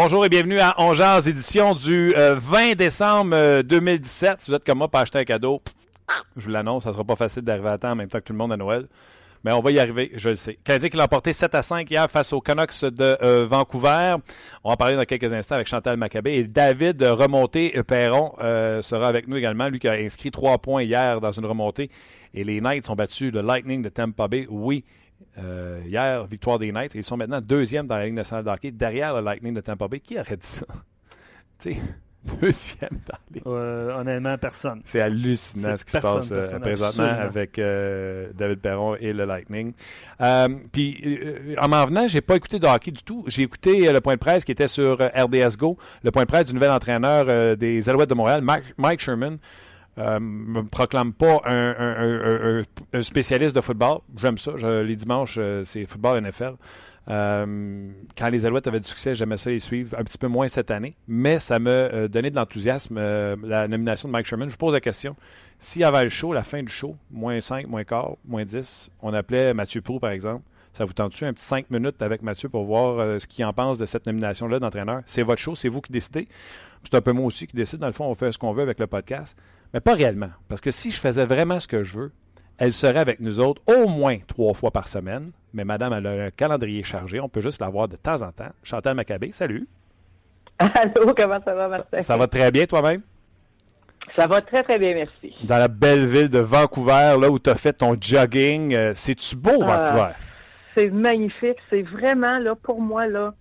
Bonjour et bienvenue à Ongears, édition du 20 euh, décembre 2017. Euh, si vous êtes comme moi pour acheter un cadeau, je vous l'annonce, ça sera pas facile d'arriver à temps en même temps que tout le monde à Noël. Mais on va y arriver, je le sais. Canadien qui l'a emporté 7 à 5 hier face aux Canucks de euh, Vancouver. On va en parler dans quelques instants avec Chantal Maccabé. Et David Remonté Perron sera avec nous également. Lui qui a inscrit 3 points hier dans une remontée. Et les Knights ont battu le Lightning de Tampa Bay. Oui, euh, hier, victoire des Knights. Ils sont maintenant deuxième dans la Ligue nationale de hockey, derrière le Lightning de Tampa Bay. Qui aurait dit ça? tu sais, deuxième dans les... Euh, honnêtement, personne. C'est hallucinant ce qui se passe euh, présentement avec David Perron et le Lightning. Puis, en m'en venant, j'ai pas écouté de hockey du tout. J'ai écouté le point de presse qui était sur RDS Go, le point de presse du nouvel entraîneur des Alouettes de Montréal, Mike Sherman euh, me proclame pas un, spécialiste de football. J'aime ça. les dimanches, euh, c'est football NFL. Euh, quand les Alouettes avaient du succès, j'aimais ça les suivre. Un petit peu moins cette année. Mais ça m'a euh, donné de l'enthousiasme, la nomination de Mike Sherman. Je pose la question. S'il y avait le show, la fin du show, moins 5, moins quart, moins 10, on appelait Mathieu Prou, par exemple. Ça vous tente-tu un petit 5 minutes avec Mathieu pour voir ce qu'il en pense de cette nomination-là d'entraîneur? C'est votre show, c'est vous qui décidez. C'est un peu moi aussi qui décide. Dans le fond, on fait ce qu'on veut avec le podcast. Mais pas réellement. Parce que si je faisais vraiment ce que je veux, elle serait avec nous autres au moins trois fois par semaine. Mais madame, elle a un calendrier chargé. On peut juste la voir de temps en temps. Chantal Maccabé, salut. Allô, comment ça va, Martin? Ça, va très bien, toi-même? Ça va très, très bien, merci. Dans la belle ville de Vancouver, là où tu as fait ton jogging, euh, c'est-tu beau, ah, Vancouver? c'est magnifique. C'est vraiment, là, pour moi, là,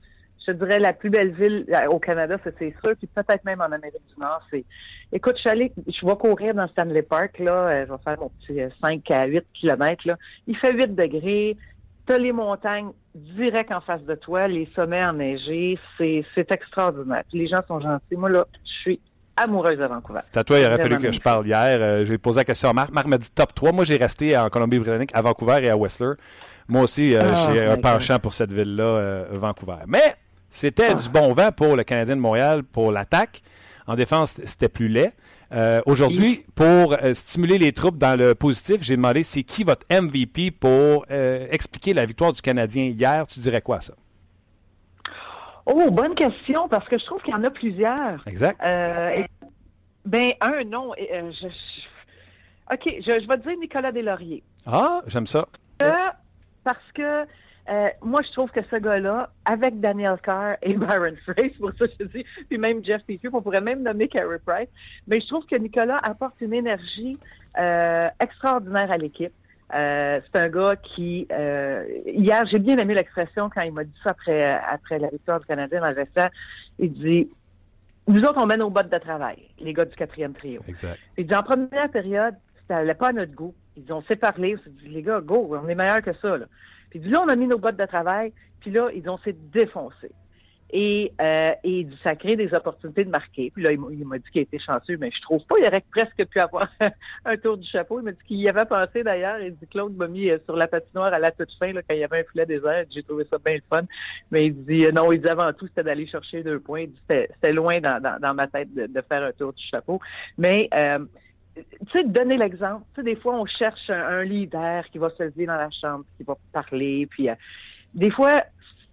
je dirais la plus belle ville euh, au Canada, c'est sûr, puis peut-être même en Amérique du Nord. C'est, écoute, je suis allée, je vais courir dans Stanley Park là, euh, je vais faire mon petit 5 euh, à 8 kilomètres là. Il fait 8 degrés. T'as les montagnes direct en face de toi, les sommets enneigés, c'est, c'est extraordinaire. les gens sont gentils. Moi là, je suis amoureuse de Vancouver. C'est à toi, il aurait fallu que je parle hier. j'ai posé la question à Marc. Marc m'a dit top 3. Moi, j'ai resté en Colombie-Britannique, à Vancouver et à Whistler. Moi aussi, ah, j'ai un penchant pour cette ville-là, Vancouver. Mais c'était du bon vent pour le Canadien de Montréal pour l'attaque. En défense, c'était plus laid. Euh, aujourd'hui, pour euh, stimuler les troupes dans le positif, j'ai demandé c'est qui votre MVP pour euh, expliquer la victoire du Canadien hier? Tu dirais quoi ça? Oh, bonne question, parce que je trouve qu'il y en a plusieurs. Exact. ben, un, non. Je, OK, je, vais te dire Nicolas Deslauriers. Ah, j'aime ça. parce que euh, moi, je trouve que ce gars-là, avec Daniel Carr et Byron Fraser, pour ça je dis, puis même Jeff Petrie, on pourrait même nommer Carey Price, mais je trouve que Nicolas apporte une énergie euh, extraordinaire à l'équipe. Euh, c'est un gars qui hier j'ai bien aimé l'expression quand il m'a dit ça après après la victoire du Canadien dans le vestiaire. Il dit nous autres on mène nos bottes de travail, les gars du quatrième trio. Exact. Il dit en première période, ça n'allait pas à notre goût. Ils ont s'est parlé, on s'est dit les gars, go, on est meilleur que ça. Là. Puis là, on a mis nos bottes de travail, puis là, ils ont s'est défoncés. Et, euh, et ça crée des opportunités de marquer. Puis là, il m'a dit qu'il était chanceux, mais je trouve pas. Il aurait presque pu avoir un tour du chapeau. Il m'a dit qu'il y avait pensé d'ailleurs. Il dit Claude m'a mis euh, sur la patinoire à la toute fin là, quand il y avait un filet désert. J'ai trouvé ça bien fun. Mais il dit euh, non, il dit avant tout, c'était d'aller chercher deux points. C'était loin dans, dans, ma tête de, de, faire un tour du chapeau. Mais euh, tu sais, donner l'exemple. Tu sais, des fois, on cherche un, leader qui va se lever dans la chambre, qui va parler, puis euh, des fois,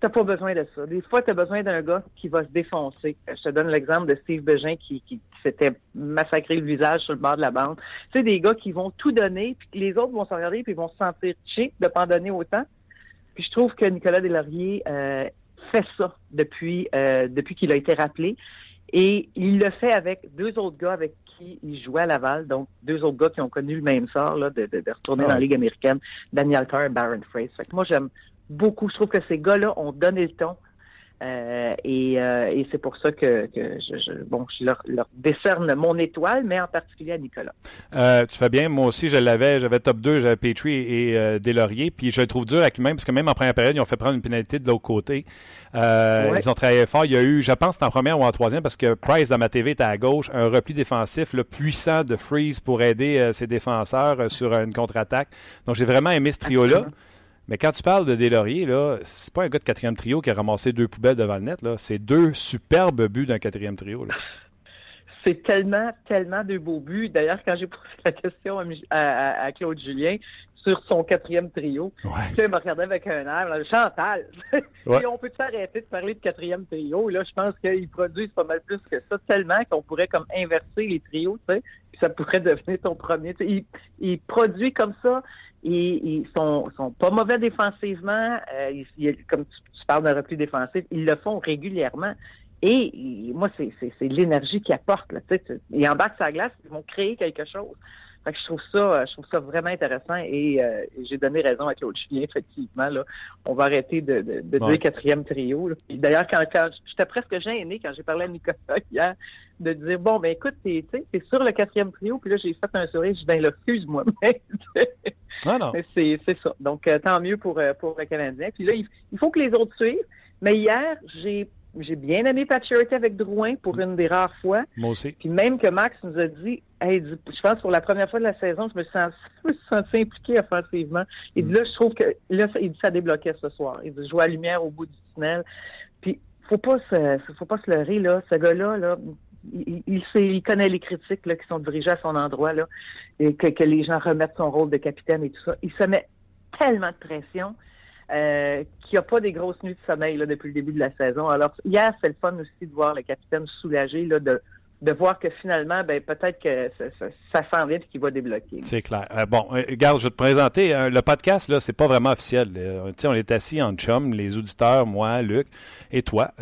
t'as pas besoin de ça. Des fois, tu as besoin d'un gars qui va se défoncer. Je te donne l'exemple de Steve Begin qui, qui s'était massacré le visage sur le bord de la bande. Tu sais, des gars qui vont tout donner, puis les autres vont se regarder, puis vont se sentir cheap de pas en donner autant. Puis je trouve que Nicolas Deslauriers euh, fait ça depuis euh, depuis qu'il a été rappelé. Et il le fait avec deux autres gars avec qui il jouait à Laval, donc deux autres gars qui ont connu le même sort là, de, de, retourner dans la Ligue américaine, Daniel Carr et Baron Fraser. Fait que moi, j'aime beaucoup. Je trouve que ces gars-là ont donné le ton. Euh, et, euh, et c'est pour ça que, que je, je, bon, je leur, leur, décerne mon étoile, mais en particulier à Nicolas. Euh, tu fais bien. Moi aussi, je l'avais. J'avais top 2, j'avais Petrie et Deslauriers. Puis je le trouve dur avec lui-même, parce que même en première période, ils ont fait prendre une pénalité de l'autre côté. Ouais. Ils ont travaillé fort. Il y a eu, je pense, en première ou en troisième, parce que Price, dans ma TV, était à gauche, un repli défensif le puissant de Freeze pour aider ses défenseurs sur une contre-attaque. Donc, j'ai vraiment aimé ce trio-là. Mais quand tu parles de Deslauriers, là, c'est pas un gars de quatrième trio qui a ramassé deux poubelles devant le net. Là. C'est deux superbes buts d'un quatrième trio. Là. C'est tellement, tellement de beaux buts. D'ailleurs, quand j'ai posé la question à, à, à, Claude Julien sur son quatrième trio, ouais. il me regardait avec un air, là, Chantal, ouais. on peut arrêter de parler de quatrième trio? Là, je pense qu'ils produisent pas mal plus que ça, tellement qu'on pourrait comme inverser les trios, tu sais, puis ça pourrait devenir ton premier. Il, il produit comme ça ils, ils sont, pas mauvais défensivement. Euh, ils, comme tu, parles d'un repli défensif, ils le font régulièrement. Et, moi, c'est l'énergie qu'ils apportent. Là, bas de sa glace, ils vont créer quelque chose. Fait que je trouve ça, je trouve ça vraiment intéressant et euh, j'ai donné raison à Claude Julien, effectivement. Là, on va arrêter de, de, de ouais. dire quatrième trio. D'ailleurs, quand, quand j'étais presque gêné quand j'ai parlé à Nicolas hier, de dire bon ben écoute, t'es es sur le quatrième trio, puis là j'ai fait un sourire, je dis ben excuse-moi, mais, ah non. mais c'est ça. Donc euh, tant mieux pour euh, pour le Canadien. Puis là, il, il faut que les autres suivent. Mais hier, j'ai j'ai bien aimé Paturity avec Drouin pour une des rares fois. Moi aussi. Puis même que Max nous a dit, hey, je pense pour la première fois de la saison, je me sens, je me suis senti impliqué offensivement. Il dit là, je trouve que là, il dit ça débloquait ce soir. Il dit je vois la lumière au bout du tunnel. Puis faut pas se, faut pas se leurrer là. Ce gars-là, là, il, il, sait, il connaît les critiques là, qui sont dirigées à son endroit là, et que, que les gens remettent son rôle de capitaine et tout ça. Il se met tellement de pression. Euh, qui n'a pas des grosses nuits de sommeil là, depuis le début de la saison. Alors, hier, c'est le fun aussi de voir le capitaine soulagé là, de, de voir que finalement, ben, peut-être que ça, ça, ça s'en vient et qu'il va débloquer. C'est clair. Euh, bon, regarde, je vais te présenter. Euh, le podcast, là, c'est pas vraiment officiel. Euh, on est assis en chum, les auditeurs, moi, Luc et toi.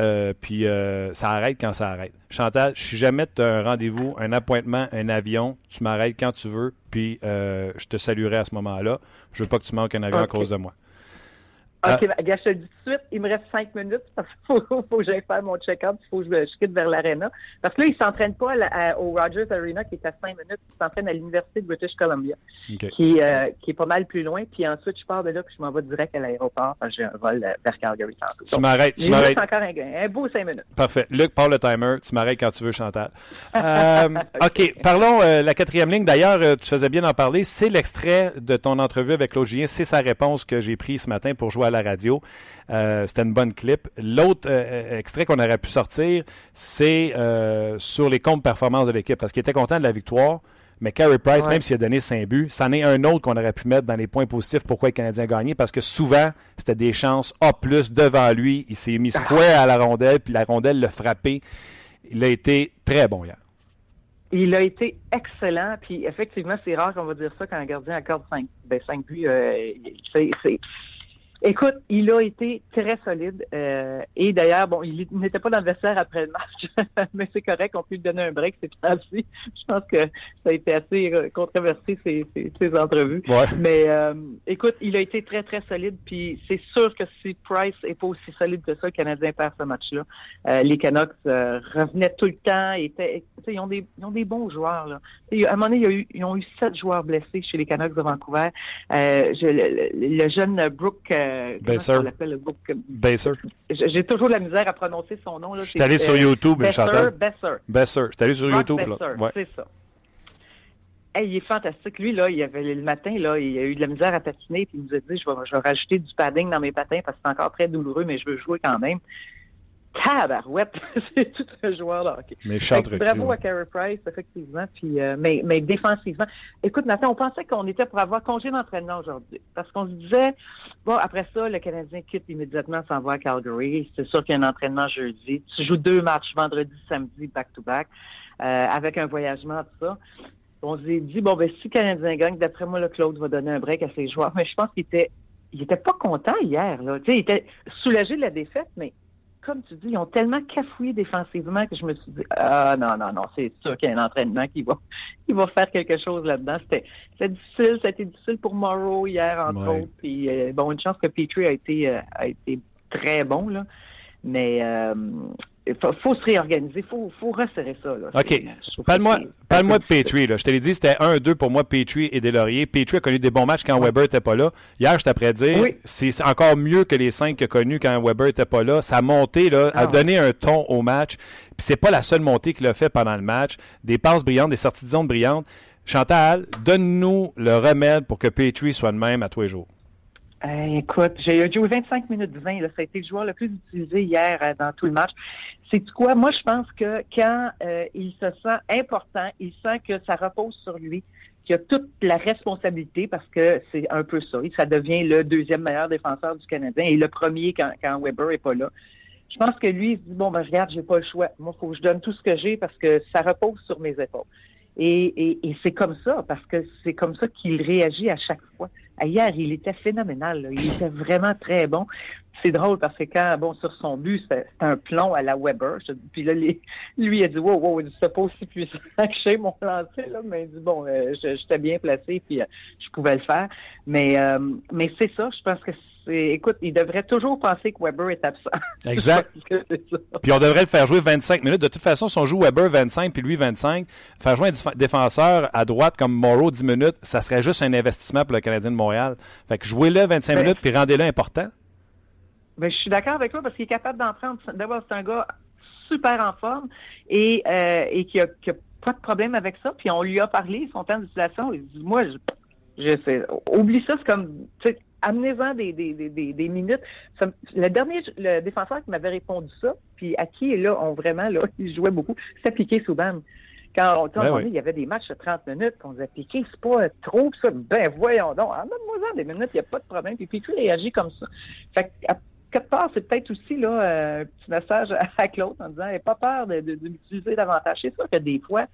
puis ça arrête quand ça arrête. Chantal, si jamais tu as un rendez-vous, un appointement, un avion, tu m'arrêtes quand tu veux, puis je te saluerai à ce moment-là. Je veux pas que tu manques un avion okay. à cause de moi. OK, ah. gars, je te le dis tout de suite, il me reste cinq minutes parce qu'il faut, faut, que j'aille faire mon check-up, il faut que je, je quitte vers l'arena. Parce que là, il s'entraîne pas à, à, au Rogers Arena qui est à cinq minutes, il s'entraîne à l'Université de British Columbia, okay. qui, euh, qui est pas mal plus loin. Puis ensuite, je pars de là, puis je m'en vais direct à l'aéroport j'ai un vol euh, vers Calgary tantôt. Tu m'arrêtes, tu m'arrêtes. encore un, un, beau cinq minutes. Parfait. Luc, parle le timer, tu m'arrêtes quand tu veux, Chantal. euh, OK, parlons euh, la quatrième ligne. D'ailleurs, tu faisais bien d'en parler. C'est l'extrait de ton entrevue avec Logien. C'est sa réponse que j'ai prise ce matin pour jouer à la radio. Euh, c'était une bonne clip. L'autre euh, extrait qu'on aurait pu sortir, c'est euh, sur les comptes performances de l'équipe, parce qu'il était content de la victoire. Mais Carey Price, ouais. même s'il a donné 5 buts, c'en est un autre qu'on aurait pu mettre dans les points positifs pourquoi les Canadiens ont gagné, parce que souvent, c'était des chances A+, devant lui. Il s'est mis square à la rondelle, puis la rondelle l'a frappé. Il a été très bon hier. Il a été excellent, puis effectivement, c'est rare qu'on va dire ça quand un gardien accorde 5, ben 5 buts. Euh, c'est Écoute, il a été très solide. Euh, et d'ailleurs, bon, il n'était pas dans le vestiaire après le match, mais c'est correct, on peut lui donner un break, c'est ainsi. Je pense que ça a été assez euh, controversé, ces, ces, ces entrevues. Ouais. Mais euh, écoute, il a été très, très solide. Puis c'est sûr que si Price n'est pas aussi solide que ça, le Canadien perd ce match-là. Euh, les Canucks euh, revenaient tout le temps. Étaient, ils, ont des, ils ont des bons joueurs. Là. à un moment donné, il y a eu, ils ont eu sept joueurs blessés chez les Canucks de Vancouver. Je, le, le, jeune Brooke Besser. Besser. J'ai toujours de la misère à prononcer son nom. Je suis allé sur YouTube, Besser, Besser. Besser. Je suis allé sur YouTube. Besser, ouais. c'est ça. Hey, il est fantastique. Lui, là, il avait le matin, là, il a eu de la misère à patiner, puis il nous a dit je vais, je vais rajouter du padding dans mes patins parce que c'est encore très douloureux, mais je veux jouer quand même. Tabarouette, c'est tout un joueur de hockey. Méchant Bravo à Carey Price, effectivement. Puis, euh, mais, mais défensivement. Écoute, Nathan, on pensait qu'on était pour avoir congé d'entraînement aujourd'hui. Parce qu'on se disait, bon, après ça, le Canadien quitte immédiatement, s'en va à Calgary. C'est sûr qu'il y a un entraînement jeudi. Tu joues deux matchs, vendredi, samedi, back-to-back, euh, avec un voyagement, tout ça. On s'est dit, bon, ben, si le Canadien gagne, d'après moi, le Claude va donner un break à ses joueurs. Mais je pense qu'il était, il était pas content hier, là. Tu sais, il était soulagé de la défaite, mais comme tu dis, ils ont tellement cafouillé défensivement que je me suis dit Ah non, non, non, c'est sûr qu'il y a un entraînement qui va qui va faire quelque chose là-dedans. C'était, c'était difficile, ça a été difficile pour Morrow hier, entre ouais. autres. Puis euh, bon, une chance que Petrie a été euh, a été très bon, là. Mais euh, il faut, se réorganiser, il faut, faut, resserrer ça. Là. OK. Parle-moi parle de Petrie. Là. Je te l'ai dit, c'était 1-2 pour moi, Petrie et Delaurier. Petrie a connu des bons matchs quand Weber n'était pas là. Hier, je t'apprends dire, c'est encore mieux que les cinq qu'il a connus quand Weber n'était pas là. Sa montée là, a ah. donné un ton au match. Puis c'est pas la seule montée qu'il a fait pendant le match. Des passes brillantes, des sorties de zone brillantes. Chantal, donne-nous le remède pour que Petrie soit le même à tous les jours. Écoute, j'ai joué 25 minutes 20. Là, ça a été le joueur le plus utilisé hier euh, dans tout le match. C'est quoi? Moi, je pense que quand euh, il se sent important, il sent que ça repose sur lui, qu'il a toute la responsabilité parce que c'est un peu ça. Ça devient le deuxième meilleur défenseur du Canadien et le premier quand, quand Weber est pas là. Je pense que lui, il se dit, bon, ben, regarde, j'ai pas le choix. Moi, faut que je donne tout ce que j'ai parce que ça repose sur mes épaules. Et, et, c'est comme ça, parce que c'est comme ça qu'il réagit à chaque fois. Hier, il était phénoménal. Il était vraiment très bon. C'est drôle parce que quand, bon, sur son but, c'était un plomb à la Weber. Puis là, lui, il a dit, wow, wow, c'est pas aussi puissant que chez mon lancer, là. Mais il dit, bon, euh, j'étais bien placé, puis euh, je pouvais le faire. Mais, euh, mais c'est ça, je pense que écoute, il devrait toujours penser que Weber est absent. Exact. puis on devrait le faire jouer 25 minutes. De toute façon, si on joue Weber 25 puis lui 25, faire jouer un défenseur à droite comme Morrow 10 minutes, ça serait juste un investissement pour le Canadien de Montréal. Fait que jouez-le 25 ben, minutes puis rendez-le important. Ben, je suis d'accord avec toi parce qu'il est capable d'en prendre. D'abord, c'est un gars super en forme et, euh, et qui, a, pas de problème avec ça. Puis on lui a parlé, son temps d'utilisation. Il dit, moi, je, je sais, oublie ça, c'est comme, amenez-en des, des, des, des, minutes. le dernier le défenseur qui m'avait répondu ça, puis à qui là, on vraiment, là, il jouait beaucoup, c'était Piqué Souban. Quand, on, ben il y avait des matchs de 30 minutes, qu'on disait Piqué, c'est pas trop ça. Ben voyons donc, en donne-moi des minutes, il n'y a pas de problème. Puis Piqué réagit comme ça. Fait à quelque part, c'est peut-être aussi là euh, un petit message à Claude en disant, pas peur de, de, l'utiliser davantage. C'est sûr que des fois,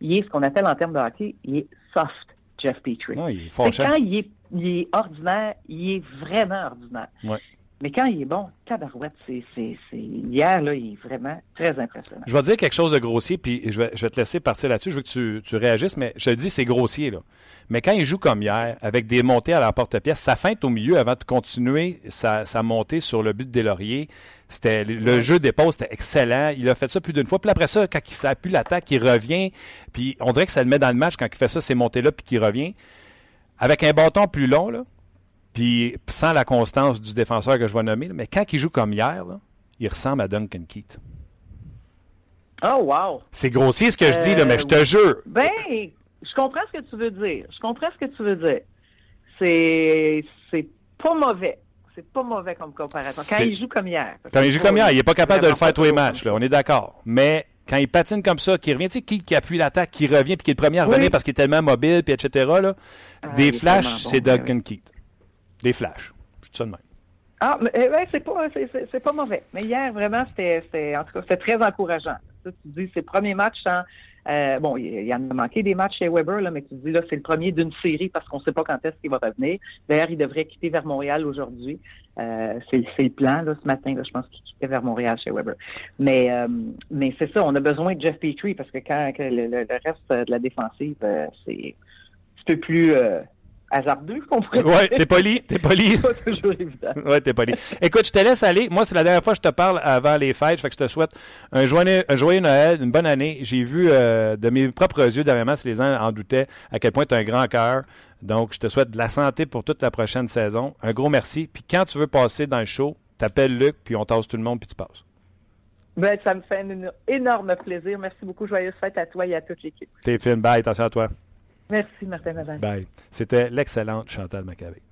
il est ce qu'on appelle en termes de hockey, il est soft. Jeff Petrie. Non, il est quand il est, il est, ordinaire, il est vraiment ordinaire. Ouais. Mais quand il est bon, tabarouette, c'est, c'est, c'est, hier, là, il est vraiment très impressionnant. Je vais dire quelque chose de grossier, puis je vais, je vais te laisser partir là-dessus. Je veux que tu, tu réagisses, mais je te dis, c'est grossier, là. Mais quand il joue comme hier, avec des montées à la porte-pièce, sa feinte au milieu avant de continuer sa, sa montée sur le but des Lauriers, c'était, le jeu d'épaule, c'était excellent. Il a fait ça plus d'une fois. Puis après ça, quand il s'appuie l'attaque, il revient. Puis on dirait que ça le met dans le match quand il fait ça, ces montées-là, puis qu'il revient. Avec un bâton plus long, là, puis sans la constance du défenseur que je vais nommer, mais quand il joue comme hier, il ressemble à Duncan Keith. Oh, wow! C'est grossier ce que je dis, là, mais je te euh, jure. Ben, je comprends ce que tu veux dire. Je comprends ce que tu veux dire. C'est, c'est pas mauvais. C'est pas mauvais comme comparaison. Quand il joue comme hier. Quand il joue comme hier, il n'est pas capable de le faire tous les matchs, là, on est d'accord. Mais quand il patine comme ça, qui revient, tu sais, qui, qui appuie l'attaque, qui revient, puis qui est le premier à revenir parce qu'il est tellement mobile, puis etc., là, ah, des flashs, c'est Duncan Keith. Des flashs. Je dis ça de même. Ah, mais euh, ouais, c'est pas, c'est, pas mauvais. Mais hier, vraiment, c'était, en tout cas, c'était très encourageant. tu dis, c'est le premier match sans. Euh, bon, il, y en a manqué des matchs chez Weber, là, mais tu dis, là, c'est le premier d'une série parce qu'on ne sait pas quand est-ce qu'il va revenir. D'ailleurs, il devrait quitter vers Montréal aujourd'hui. Euh, c'est, le plan, là, ce matin, là, je pense qu'il quittait vers Montréal chez Weber. Mais, mais c'est ça, on a besoin de Jeff Petrie parce que quand le, reste de la défensive, c'est un peu plus hasardeux, qu'on pourrait Ouais, t'es poli, t'es poli. pas toujours évident. ouais, t'es poli. Écoute, je te laisse aller. Moi, c'est la dernière fois que je te parle avant les fêtes. Fait que je te souhaite un joyeux, un joyeux Noël, une bonne année. J'ai vu euh, de mes propres yeux, dernièrement, si les gens en doutaient, à quel point tu as un grand cœur. Donc, je te souhaite de la santé pour toute la prochaine saison. Un gros merci. Puis quand tu veux passer dans le show, t'appelles Luc, puis on tasse tout le monde, puis tu passes. Ben, ça me fait un énorme plaisir. Merci beaucoup. Joyeuse fête à toi et à toute l'équipe. T'es fine. Bye. Attention à toi. Merci, Martin Bye. C'était l'excellente Chantal Maccabé.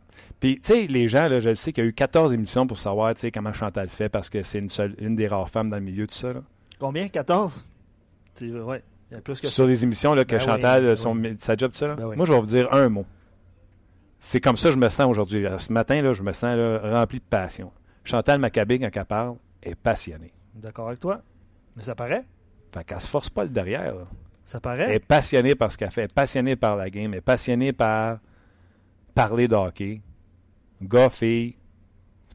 Puis, tu sais, les gens, là, je sais qu'il y a eu 14 émissions pour savoir, tu sais, comment Chantal fait parce que c'est une, seule, une des rares femmes dans le milieu, tout ça. Là. Combien? 14 Ouais. Il y a plus que Sur les émissions là, que ben Chantal, ben son, sa job, tout ça. Là. Ben Moi, je vais vous dire un mot. C'est comme ça que je me sens aujourd'hui. Ce matin, là, je me sens rempli de passion. Chantal Maccabé, quand elle parle, est passionnée. D'accord avec toi. Mais ça paraît. Fait qu'elle se force pas le derrière. Ça paraît. Elle est passionnée par ce qu'elle fait, passionnée par la game, elle est passionnée par parler de hockey. Gars, C'est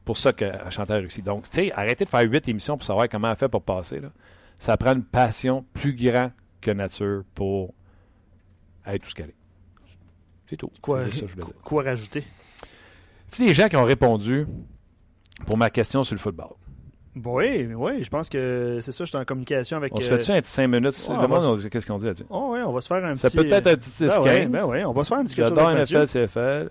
pour ça que Chantal réussit. Donc, tu sais, arrêtez de faire huit émissions pour savoir comment elle fait pour passer. Là. Ça prend une passion plus grande que nature pour être tout ce qu'elle est. C'est tout. Quoi, quoi rajouter? Tu sais, les gens qui ont répondu pour ma question sur le football? Oui, oui, je pense que c'est ça, je suis en communication avec. On se fait-tu un petit 5 minutes? Ouais, Qu'est-ce qu'on dit là-dessus Oh, oui, on va se faire un petit. Ça peut être un petit 6 ben, ouais, ben on va se faire un petit quelque chose avec NFL, CFL.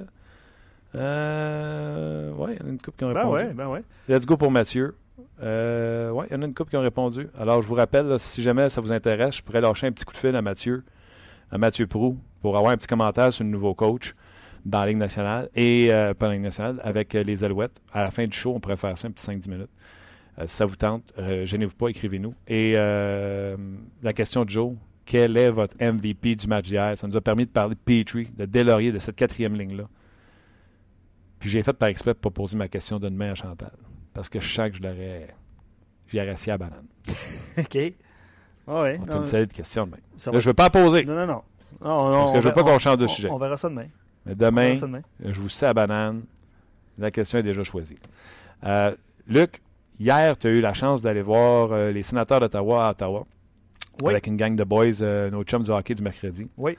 Euh, oui, il y en a une couple qui ont ben répondu. Ben ouais, ben ouais. Let's go pour Mathieu. Euh, oui, il y en a une couple qui ont répondu. Alors, je vous rappelle, si jamais ça vous intéresse, je pourrais lâcher un petit coup de fil à Mathieu, à Mathieu Prou, pour avoir un petit commentaire sur le nouveau coach dans la Ligue nationale et euh, pas la Ligue nationale avec euh, les Alouettes. À la fin du show, on pourrait faire ça un petit 5-10 minutes. Euh, si ça vous tente, gênez-vous pas, écrivez-nous. Et la question de Joe, quel est votre MVP du match d'hier? Ça nous a permis de parler de Petrie, de Delorier, de cette quatrième ligne-là. Puis j'ai fait par exprès pour pas poser ma question de demain à Chantal. Parce que je sens que je l'aurais. J'y assis à banane. OK. Ah ouais. On une série de questions demain. Là, je veux pas poser. Non, non, non. non, non parce que je veux pas qu'on change de sujet. On verra ça demain. Mais demain, je vous sais à banane. La question est déjà choisie. Euh, Luc, hier, tu as eu la chance d'aller voir euh, les sénateurs d'Ottawa à Ottawa. Oui. Avec une gang de boys, euh, nos chums du hockey du mercredi. Oui.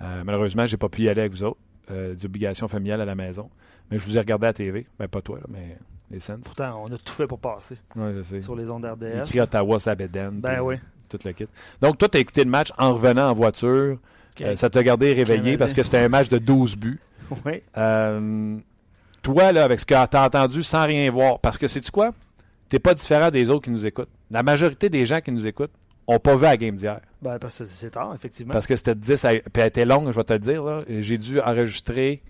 malheureusement, j'ai pas pu y aller avec vous autres. des obligations familiales à la maison. Mais je vous ai regardé à la TV. Ben, pas toi, mais les Sens. Pourtant, on a tout fait pour passer. Oui, je sais. Sur les ondes RDS. Écrit Ottawa, Sabeden. Ben oui. Toute la kit. Donc, toi, tu as écouté le match en revenant en voiture. Euh, ça t'a gardé réveillé parce que c'était un match de 12 buts. Oui. Euh, toi, là, avec ce que tu as entendu sans rien voir, parce que c'est-tu quoi? T'es pas différent des autres qui nous écoutent. La majorité des gens qui nous écoutent n'ont pas vu la game d'hier. Ben, parce que c'est tard, effectivement. Parce que c'était 10 à... Puis elle était longue, je vais te le dire. J'ai dû enregistrer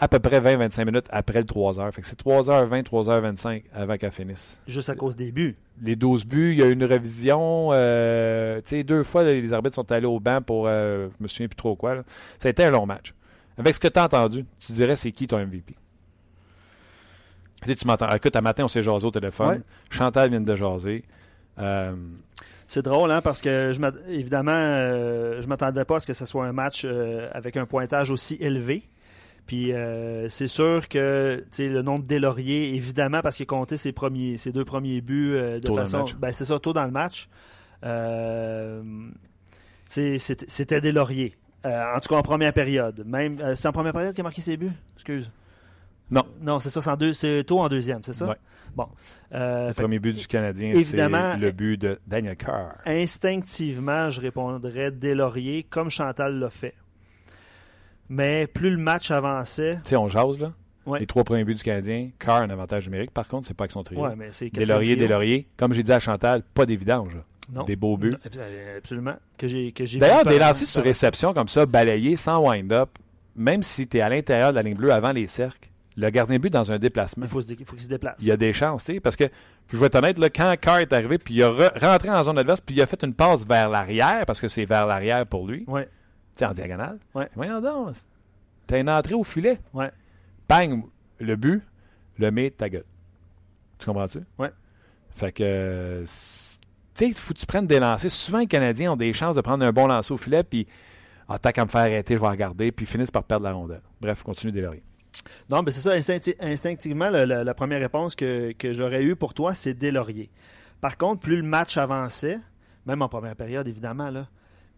à peu près 20-25 minutes après le 3h. Fait que c'est 3h20, 3h25 avant qu'elle finisse. Juste à cause des buts. Les 12 buts, il y a eu une révision. Euh, tu sais, deux fois, les arbitres sont allés au banc pour. Euh, je me souviens plus trop quoi. Ça a été un long match. Avec ce que tu as entendu, tu dirais c'est qui ton MVP? Tu m'entends. Écoute, à matin, on s'est jasé au téléphone. Chantal vient de jaser. Euh, c'est drôle, hein, parce que je évidemment, je m'attendais pas à ce que ce soit un match avec un pointage aussi élevé. Puis euh, c'est sûr que le nombre Delaurier, évidemment, parce qu'il a compté ses, premiers, ses deux premiers buts euh, de façon. Ben, c'est ça, tôt dans le match. Euh, c'était Delaurier. en tout cas, en première période. Même, c'est en première période qu'il a marqué ses buts? Excuse. Non. Non, c'est ça, c'est tôt en deuxième, c'est ça? Oui. Bon. le premier but du Canadien, c'est le but de Daniel Carr. Instinctivement, je répondrais Delaurier, comme Chantal l'a fait. Mais plus le match avançait. Tu sais, on jase, là. Les trois premiers buts du Canadien. Carr, un avantage numérique, par contre, c'est pas avec son trio. Ouais, mais c'est des lauriers, des lauriers. Comme j'ai dit à Chantal, pas des vidanges. Des beaux buts. Absolument. Que j'ai, D'ailleurs, des lancers sur réception comme ça, balayés, sans wind-up, même si tu es à l'intérieur de la ligne bleue avant les cercles, le gardien de but dans un déplacement. Il faut, qu'il se déplace. Il y a des chances, tu sais, parce que, je vais être honnête, là, quand Carr est arrivé, puis il a rentré en zone adverse, puis il a fait une passe vers l'arrière, parce que c'est vers l'arrière pour lui. Ouais. Tu sais, en diagonale. Ouais. Voyons donc, T'as une entrée au filet. Ouais. Bang, le but, le met ta gueule. Tu comprends-tu? Ouais. Fait que, tu sais, il faut que tu prennes des lancers. Souvent, les Canadiens ont des chances de prendre un bon lancer au filet, puis, ah, tant qu'à me faire arrêter, je vais regarder, puis ils finissent par perdre la rondelle. Bref, continue d'élayer. Non, mais c'est ça, instinctivement, la, première réponse que, que j'aurais eue pour toi, c'est Delaurier. Par contre, plus le match avançait, même en première période, évidemment, là,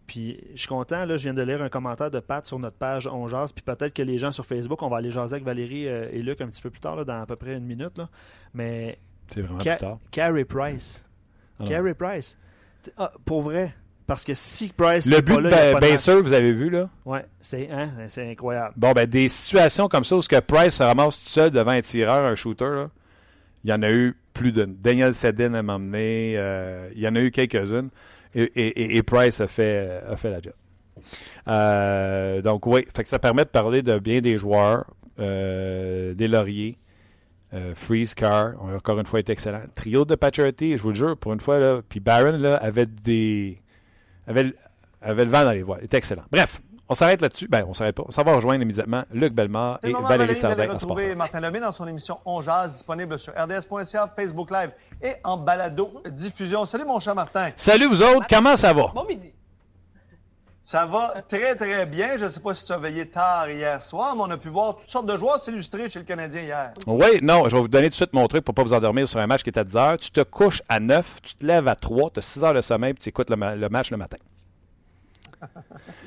puis je suis content, là, je viens de lire un commentaire de Pat sur notre page On Jase, puis peut-être que les gens sur Facebook, on va aller jaser avec Valérie euh, et Luc un petit peu plus tard, dans à peu près une minute. Là. Mais. C'est vraiment plus tard. Carey Price. Ah Carey Price. Ah, pour vrai. Parce que si Price. Le but de Baser, vous avez vu, là? Ouais, c'est hein, incroyable. Bon, ben, des situations comme ça où que Price se ramasse tout seul devant un tireur, un shooter, là, il y en a eu plus d'une. Daniel Sedin a m'emmené. Euh, il y en a eu quelques-unes et, Price a fait, a fait la job. Euh, donc oui, fait que ça permet de parler de bien des joueurs, euh, des lauriers. Euh, Freeze Car, encore une fois été excellent. Trio de Paturity, je vous le jure, pour une fois, là, puis Baron là, avait des. Avait, avait le vent dans les voies. Il était excellent. Bref, on s'arrête là-dessus. Ben, on s'arrête pas. Ça va rejoindre immédiatement Luc Bellemare et Valérie Sardin en retrouver Martin Lemay dans son émission On Jazz, disponible sur rds.ca, Facebook Live et en balado diffusion. Salut mon cher Martin. Salut vous autres, comment ça va? Bon midi. Ça va très, très bien. Je ne sais pas si tu as veillé tard hier soir, mais on a pu voir toutes sortes de joueurs s'illustrer chez le Canadien hier. Oui, non, je vais vous donner tout de suite mon truc pour ne pas vous endormir sur un match qui est à 10 heures. Tu te couches à 9, tu te lèves à 3, tu as 6 heures de sommeil, puis tu écoutes le match le matin.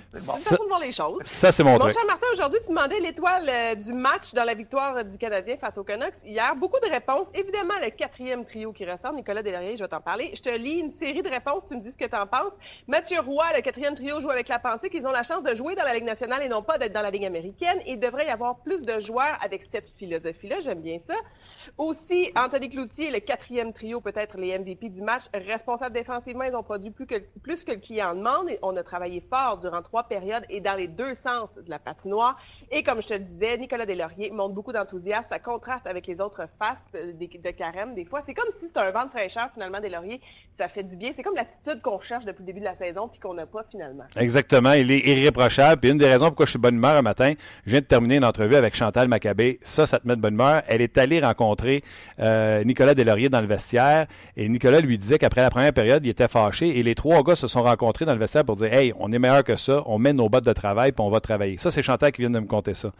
C'est bon. une façon de voir les choses. Ça, c'est mon, mon cher Martin, aujourd'hui, tu demandais l'étoile euh, du match dans la victoire du Canadien face aux Canucks. Hier, beaucoup de réponses. Évidemment, le quatrième trio qui ressort, Nicolas Deslauriers, je vais t'en parler. Je te lis une série de réponses, tu me dis ce que tu en penses. Mathieu Roy, le quatrième trio, joue avec la pensée qu'ils ont la chance de jouer dans la Ligue nationale et non pas d'être dans la Ligue américaine. Il devrait y avoir plus de joueurs avec cette philosophie-là. J'aime bien ça. Aussi, Anthony Cloutier, le quatrième trio, peut-être les MVP du match, responsable défensivement, ils ont produit plus que, plus que le client demande. Et on a travaillé fort durant trois périodes et dans les deux sens de la patinoire. Et comme je te le disais, Nicolas Deslauriers montre beaucoup d'enthousiasme. Ça contraste avec les autres faces de, de Carême. Des fois, c'est comme si c'était un vent de fraîcheur, finalement, Deslauriers. Ça fait du bien. C'est comme l'attitude qu'on cherche depuis le début de la saison puis qu'on n'a pas finalement. Exactement. Il est irréprochable. Puis une des raisons pourquoi je suis bonne humeur un matin, je viens de terminer une entrevue avec Chantal Maccabé. Ça, ça te met de bonne humeur. Elle est allée rencontrer euh, Nicolas Delaurier dans le vestiaire. Et Nicolas lui disait qu'après la première période, il était fâché. Et les trois gars se sont rencontrés dans le vestiaire pour dire Hey, on est meilleur que ça, on met nos bottes de travail puis on va travailler. Ça, c'est Chantal qui vient de me compter ça.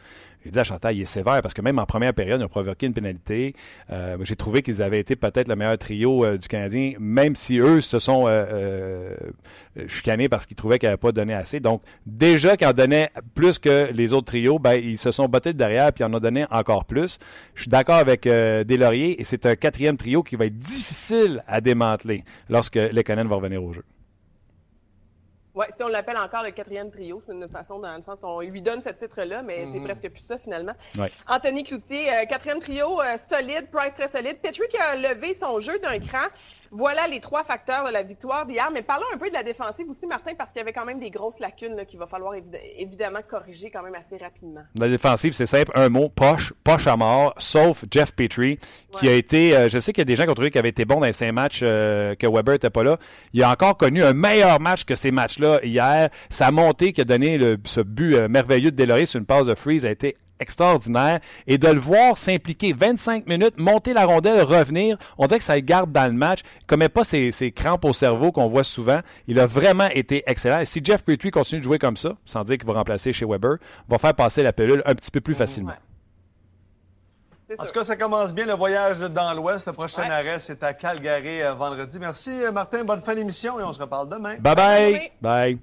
J'ai dit à Chantal, il est sévère parce que même en première période, ils ont provoqué une pénalité. Euh, j'ai trouvé qu'ils avaient été peut-être le meilleur trio euh, du Canadien, même si eux se sont chicanés parce qu'ils trouvaient qu'ils n'avaient pas donné assez. Donc, déjà qu'ils en donnaient plus que les autres trios, ben, ils se sont bottés derrière puis en ont donné encore plus. Je suis d'accord avec des Lauriers et c'est un quatrième trio qui va être difficile à démanteler lorsque Lekonen va revenir au jeu. Oui, si on l'appelle encore le quatrième trio, c'est une façon dans le sens qu'on lui donne ce titre-là, mais c'est mhm. presque plus ça finalement. Anthony Cloutier, euh, quatrième trio, euh, solide, Price très solide. Petrie qui a levé son jeu d'un cran. Voilà les trois facteurs de la victoire d'hier. Mais parlons un peu de la défensive aussi, Martin, parce qu'il y avait quand même des grosses lacunes qu'il va falloir évidemment corriger quand même assez rapidement. La défensive, c'est simple, un mot, poche, poche à mort, sauf Jeff Petrie, qui a été, euh, je sais qu'il y a des gens qui ont trouvé qu'il avait été bon dans cinq matchs euh, que Weber n'était pas là. Il a encore connu un meilleur match que ces matchs-là hier. Sa montée qui a donné le, ce but euh, merveilleux de Delory sur une passe de freeze a été extraordinaire et de le voir s'impliquer 25 minutes, monter la rondelle, revenir, on dirait que ça le garde dans le match. Il commet pas ces, crampes au cerveau qu'on voit souvent. Il a vraiment été excellent. Et si Jeff Petrie continue de jouer comme ça, sans dire qu'il va remplacer chez Weber, va faire passer la pilule un petit peu plus facilement. En tout cas, ça commence bien le voyage dans l'Ouest. Le prochain arrêt, c'est à Calgary euh, vendredi. Merci, euh, Martin. Bonne fin d'émission et on se reparle demain. Bye bye. Bye.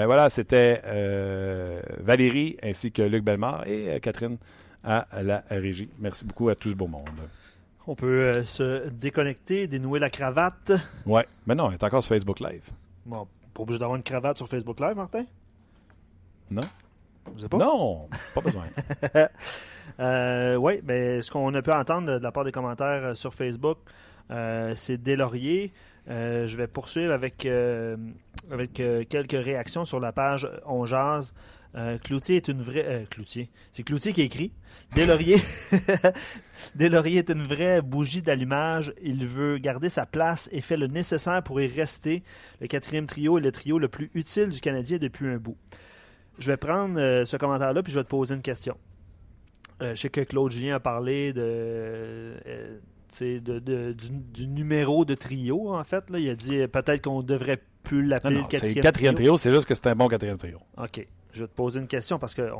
Ben voilà, c'était euh, Valérie ainsi que Luc Bellemare et euh, Catherine à la régie. Merci beaucoup à tout ce beau monde. On peut euh, se déconnecter, dénouer la cravate. Ouais, mais non, on est encore sur Facebook Live. Bon, pas obligé d'avoir une cravate sur Facebook Live, Martin? Non. Vous pas? Non, pas besoin. oui, mais ce qu'on a pu entendre de la part des commentaires sur Facebook, c'est Delaurier. Je vais poursuivre avec, avec euh, quelques réactions sur la page On Jazz. Cloutier est une vraie. Cloutier. C'est Cloutier qui écrit. Deslauriers est une vraie bougie d'allumage. Il veut garder sa place et fait le nécessaire pour y rester. Le quatrième trio est le trio le plus utile du Canadien depuis un bout. Je vais prendre ce commentaire-là puis je vais te poser une question. je sais que Claude Julien a parlé de de, du, numéro de trio, en fait. Là. Il a dit peut-être qu'on devrait plus l'appeler le quatrième, quatrième trio. c'est juste que c'est un bon quatrième trio. OK. Je vais te poser une question parce que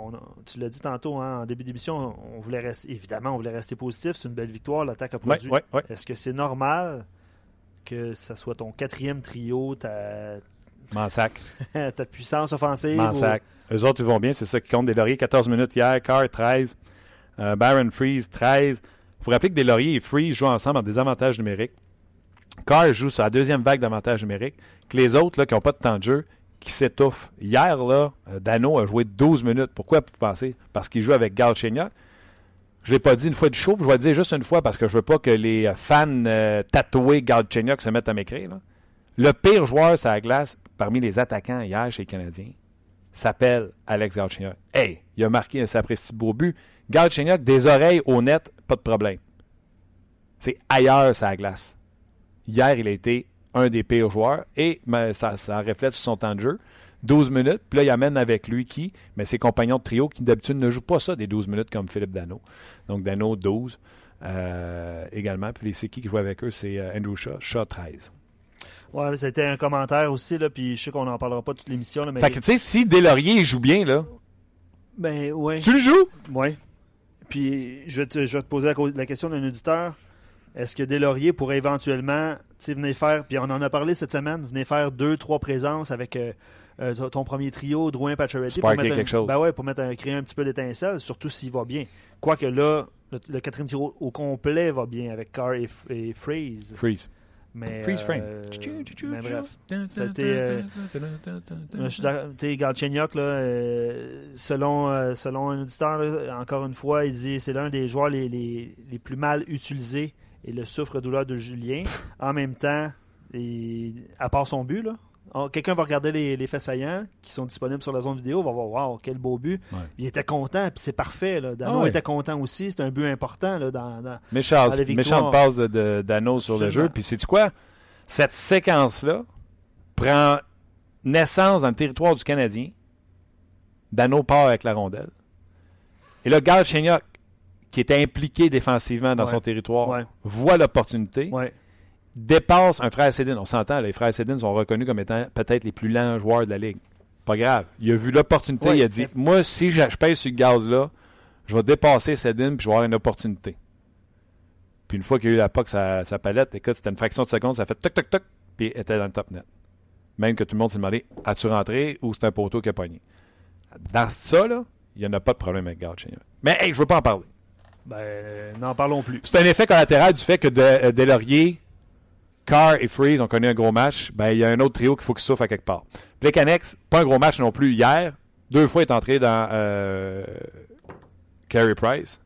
tu l'as dit tantôt hein, en début d'émission, on voulait rester, évidemment, on voulait rester positif. C'est une belle victoire, l'attaque a produit. Est-ce que c'est normal que ça soit ton quatrième trio, ta, Mansac. ta puissance offensive? Mansac. Eux autres, ils vont bien, c'est ça qui compte. Des lauriers, 14 minutes hier, Carr, 13. Euh, Baron Freeze, 13. Il faut rappeler que Deslauriers et Freeze jouent ensemble en désavantage numérique. Carr joue sur la deuxième vague d'avantage numérique. Que les autres, qui n'ont pas de temps de jeu, qui s'étouffent. Hier, là, euh, Dano a joué 12 minutes. Pourquoi vous pensez? Parce qu'il joue avec Galchenyuk. Je ne l'ai pas dit une fois du show, je vais le dire juste une fois parce que je veux pas que les fans euh, tatoués Galchenyuk se mettent à m'écrire. Le pire joueur sur la glace parmi les attaquants hier chez les Canadiens s'appelle Alex Galchenyuk. Hey, il a marqué un sapristi beau but. Galchenyuk, des oreilles au net, pas de problème. C'est ailleurs, sa glace. Hier, il a été un des pires joueurs et ça, ça, reflète sur son temps de jeu. 12 minutes, puis là, il amène avec lui qui? Mais ses compagnons de trio qui d'habitude ne jouent pas ça des 12 minutes comme Philippe Dano. Donc Dano, 12 euh, également. Puis c'est qui qui joue avec eux? C'est euh, Andrew Shaw, Shaw 13. Ouais, c'était un commentaire aussi, là, puis je sais qu'on n'en parlera pas toute l'émission. Mais... Fait que, tu sais, si Delaurier joue bien, là. Ben, ouais. Tu le joues? Ouais. Puis je vais te, je te poser la, question d'un auditeur. Est-ce que Deslauriers pourrait éventuellement venir faire, puis on en a parlé cette semaine, venir faire deux, trois présences avec euh, ton premier trio, Drouin, Pacioretty, pour mettre, quelque chose. Ben ouais, pour mettre créer un petit peu d'étincelle, surtout s'il va bien. Quoique là, le, quatrième trio au complet va bien avec Carr et, et Freeze. Freeze. Mais, Freeze frame. Euh, mais bref, c'était. Euh, Galchenyuk, là, euh, selon, euh, selon un auditeur, encore une fois, il dit c'est l'un des joueurs les, les, les, plus mal utilisés et le souffre-douleur de Julien. En même temps, et, à part son but, là, Quelqu'un va regarder les, les, faits saillants qui sont disponibles sur la zone vidéo, va voir Waouh, quel beau but. Il était content, puis c'est parfait. Là. Dano ah était content aussi. C'est un but important là, dans, dans, méchante, méchante passe de, Dano sur le jeu. Puis c'est quoi? Cette séquence-là prend naissance dans le territoire du Canadien. Dano part avec la rondelle. Et là, Gal Chenyok, qui était impliqué défensivement dans son territoire, voit l'opportunité dépasse un frère Cédine. On s'entend, les frères Cédine sont reconnus comme étant peut-être les plus lents joueurs de la Ligue. Pas grave. Il a vu l'opportunité, il a dit Moi, si je, pèse sur le gaz-là, je vais dépasser Cédine puis je vais avoir une opportunité. Puis une fois qu'il a eu la POC sa, sa palette, écoute, c'était une fraction de seconde, ça a fait toc toc toc, puis il était dans le top net. Même que tout le monde s'est demandé As-tu rentré ou c'est un poteau qui a pogné? Dans ça, là, il n'y en a pas de problème avec Gaucho. Mais hey, je veux pas en parler. Ben, n'en parlons plus. C'est un effet collatéral du fait que de, euh, Delaurier Carr et Freeze ont connu un gros match, ben, il y a un autre trio qu'il faut qu'il souffre à quelque part. Canex, pas un gros match non plus hier. Deux fois, il est entré dans euh, Carey Price,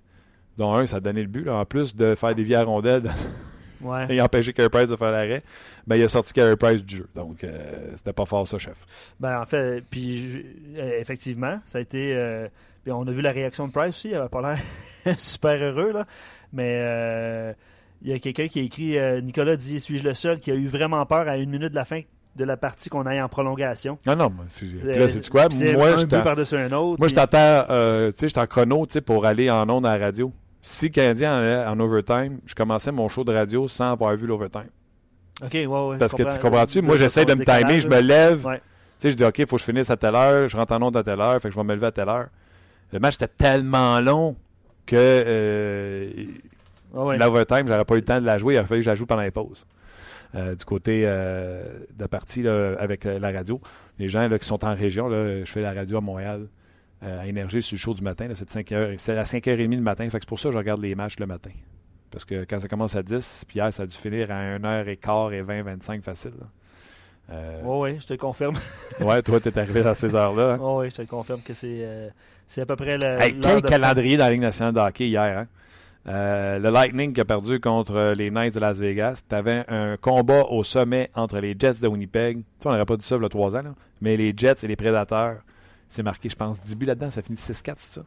dont un, ça a donné le but. En plus de faire des vieilles rondelles ouais. et empêcher Carey Price de faire l'arrêt, ben, il a sorti Carey Price du jeu. Donc, euh, c'était pas fort, ça, chef. Ben, en fait, puis euh, effectivement, ça a été. Euh, puis on a vu la réaction de Price aussi. Il avait pas l'air super heureux, là. Mais il y a quelqu'un qui a écrit euh, Nicolas dit Suis-je le seul qui a eu vraiment peur à une minute de la fin de la partie qu'on aille en prolongation Non, non, là, c'est quoi? Moi, je par-dessus un autre. Moi, je t'attends, euh, tu sais, j'étais en chrono pour aller en ondes à la radio. Si le Canadien allait en overtime, je commençais mon show de radio sans avoir vu l'overtime. OK, ouais, ouais. Parce que tu comprends-tu? Moi, j'essaie de me timer, je me lève. Tu sais, je dis, OK, il faut que je finisse à telle heure, je rentre en onde à telle heure, fait que je vais me lever à telle heure. Le match était tellement long que euh, Oh L'overtime, j'aurais pas eu le temps de la jouer. Il a fallu que je la joue pendant les pauses. Euh, du côté euh, de la partie avec euh, la radio. Les gens qui sont en région, je fais la radio à Montréal à Énergie sur le show du matin. C'est, 5 c'est à 5h30 le matin. c'est pour ça que je regarde les matchs le matin. Parce que quand ça commence à 10, puis hier, ça a dû finir à 1h15 et 20, 25 facile. Oui, je te confirme. ouais, toi, tu es arrivé à ces heures-là. Hein? oui, je te confirme que c'est, c'est à peu près le. quel calendrier dans la Ligue nationale de hockey hier, hein? Euh, le Lightning qui a perdu contre les Knights de Las Vegas. Tu avais un combat au sommet entre les Jets de Winnipeg. Tu on n'aurait pas dit ça il y a trois ans, mais les Jets et les Prédateurs. C'est marqué, je pense, 10 buts là-dedans. Ça finit 6-4, c'est ça?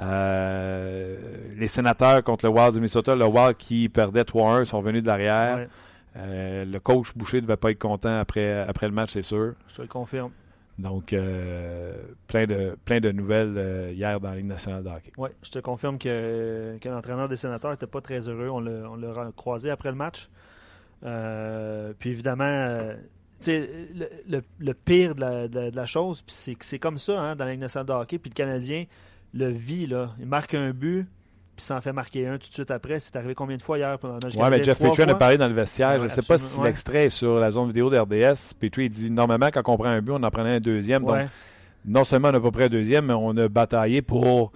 Euh, les sénateurs contre le Wild du Minnesota. Le Wild qui perdait 3-1 sont venus de l'arrière. Euh, le coach Boucher ne devait pas être content après, après le match, c'est sûr. Je te le confirme. Donc, euh, plein, de, plein de nouvelles euh, hier dans la Ligue nationale de hockey. Oui, je te confirme que, que l'entraîneur des sénateurs n'était pas très heureux. On l'a croisé après le match. Puis évidemment, le, le, pire de la, de, la chose, c'est que c'est comme ça hein, dans la Ligue nationale de hockey. Puis le Canadien le vit. Là. Il marque un but, puis s'en fait marquer un tout de suite après. C'est arrivé combien de fois hier pendant le Oui, mais Jeff Petrie en a parlé dans le vestiaire. je ne sais pas si l'extrait est sur la zone vidéo d'RDS. Petrie dit normalement, quand on prend un but, on en prenait un deuxième. Donc, non seulement on n'a pas pris un deuxième, mais on a bataillé pour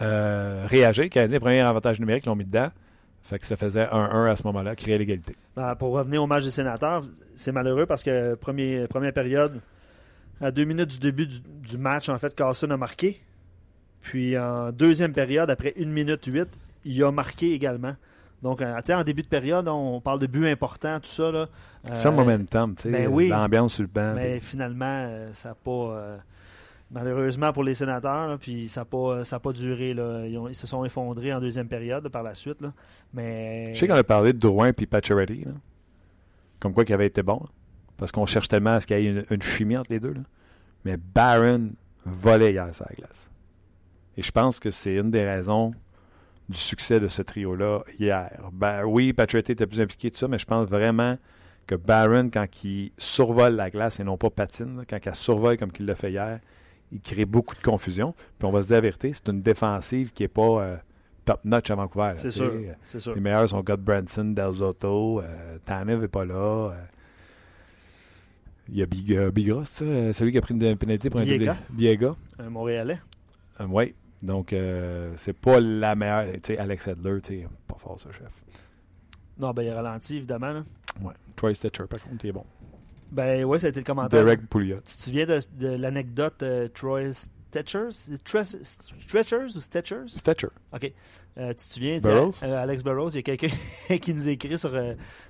euh, réagir. Le Canadien, premier avantage numérique, l'ont mis dedans. Fait que ça faisait 1-1 à ce moment-là, créer l'égalité. Ben, pour revenir au match des sénateurs, c'est malheureux parce que premier, première période, à deux minutes du début du, match, en fait, Carson a marqué. Puis en deuxième période, après 1 minute 8, il a marqué également. Donc, euh, en début de période, on parle de buts importants, tout ça. Là. c'est un euh, momentum, tu sais, ben l'ambiance sur le banc. Mais finalement, euh, ça n'a pas. malheureusement pour les sénateurs, puis ça n'a pas, pas duré. Là. Ils, se sont effondrés en deuxième période par la suite. Mais... Je sais qu'on a parlé de Drouin et Pacioretty, comme quoi qui avait été bon. Parce qu'on cherche tellement à ce qu'il y ait une, chimie entre les deux. Là. Mais Barron volait hier la glace. Et je pense que c'est une des raisons du succès de ce trio-là hier. Ben, oui, Patrick était plus impliqué de ça, mais je pense vraiment que Barron, quand il survole la glace et non pas patine, quand il survole comme il l'a fait hier, il crée beaucoup de confusion. Puis on va se dire c'est une défensive qui n'est pas euh, top-notch à Vancouver. C'est sûr, sûr, Les meilleurs sont God Branson, Del Zotto, euh, Tanev n'est pas là. Euh, Il y a Big, euh, Bigros, celui qui a pris une pénalité pour Biega. un Biega. Un Montréalais. oui. Donc, c'est pas la meilleure. Tu sais, Alex Edler, tu sais, pas fort, ce chef. Non, ben, il a ralenti, évidemment. Là. Ouais. Troy Stetcher, par contre, il est bon. Ben, oui, ça a été le commentaire. Derek Pouliot. Tu te souviens de, de l'anecdote Troy Stetchers? Stretchers ou Stetchers? Stetcher. OK. Euh, tu te souviens, Burroughs? Alex Burroughs, il y a quelqu'un qui nous écrit sur,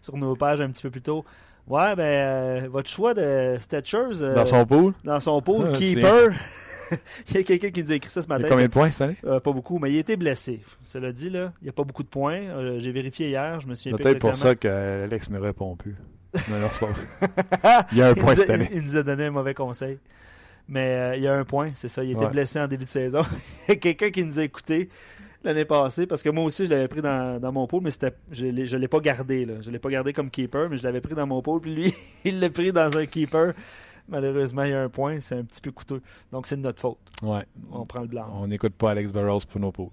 sur nos pages un petit peu plus tôt. Ouais, ben, votre choix de Stetchers. dans son pool? Dans son pool, keeper. il y a quelqu'un qui nous a écrit ça ce matin. Il y a combien de points cette année? pas beaucoup, mais il a été blessé. Cela dit, là, il n'y a pas beaucoup de points. J'ai vérifié hier, je me suis Peut-être pour ça qu'Alex ne répond plus. Non, non, pas Il y a un point cette année. Il nous a donné un mauvais conseil. Mais il y a un point, c'est ça. Il était blessé en début de saison. il y a quelqu'un qui nous a écouté l'année passée, parce que moi aussi, je l'avais pris dans, dans, mon pôle, mais je ne l'ai pas gardé. Là. Je ne l'ai pas gardé comme keeper, mais je l'avais pris dans mon pôle, puis lui, il l'a pris dans un keeper. Malheureusement, il y a un point, c'est un petit peu coûteux. Donc, c'est de notre faute. Ouais. On prend le blanc. On n'écoute pas Alex Burrows pour nos pôles.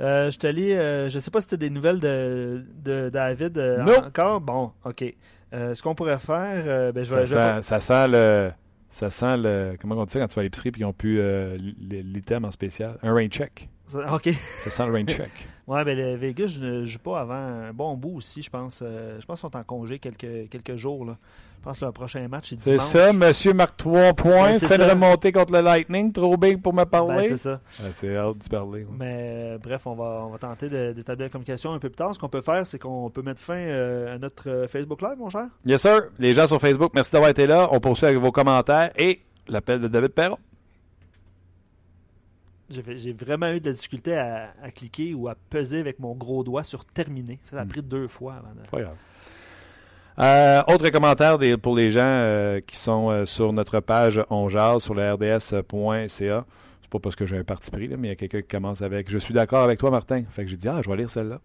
Euh, je te lis, euh, je sais pas si c'était des nouvelles de, de David euh, non. encore? Bon, ok. ce qu'on pourrait faire, ben, je vais, ça, sent, ça sent le, ça sent le, comment on dit ça quand tu vas à l'épicerie puis ils ont pu l'item en spécial, un rain check. Ok. Ça sent le rain check. Ouais, ben les Vegas, je ne joue pas avant un bon bout aussi, je pense. je pense qu'ils sont en congé quelques, quelques jours. Là. Je pense que le prochain match est dimanche. C'est ça, monsieur marque 3 points, ben, fait une remontée contre le Lightning, trop big pour me parler. Ben, c'est ça. c'est hâte d'y parler. Mais euh, bref, on va, on va tenter d'établir la communication un peu plus tard. Ce qu'on peut faire, c'est qu'on peut mettre fin euh, à notre euh, Facebook Live, mon cher. Yes, sir. Les gens sur Facebook, merci d'avoir été là. On poursuit avec vos commentaires et l'appel de David Perron. J'ai vraiment eu de la difficulté à, cliquer ou à peser avec mon gros doigt sur terminer. Ça a hmm. pris deux fois avant de. Pas grave. Euh, autre commentaire pour les gens euh, qui sont euh, sur notre page onjaz sur le rds.ca. C'est pas parce que j'ai un parti pris, mais il y a quelqu'un qui commence avec Je suis d'accord avec toi, Martin. Fait que j'ai dit Ah, je vais lire celle-là.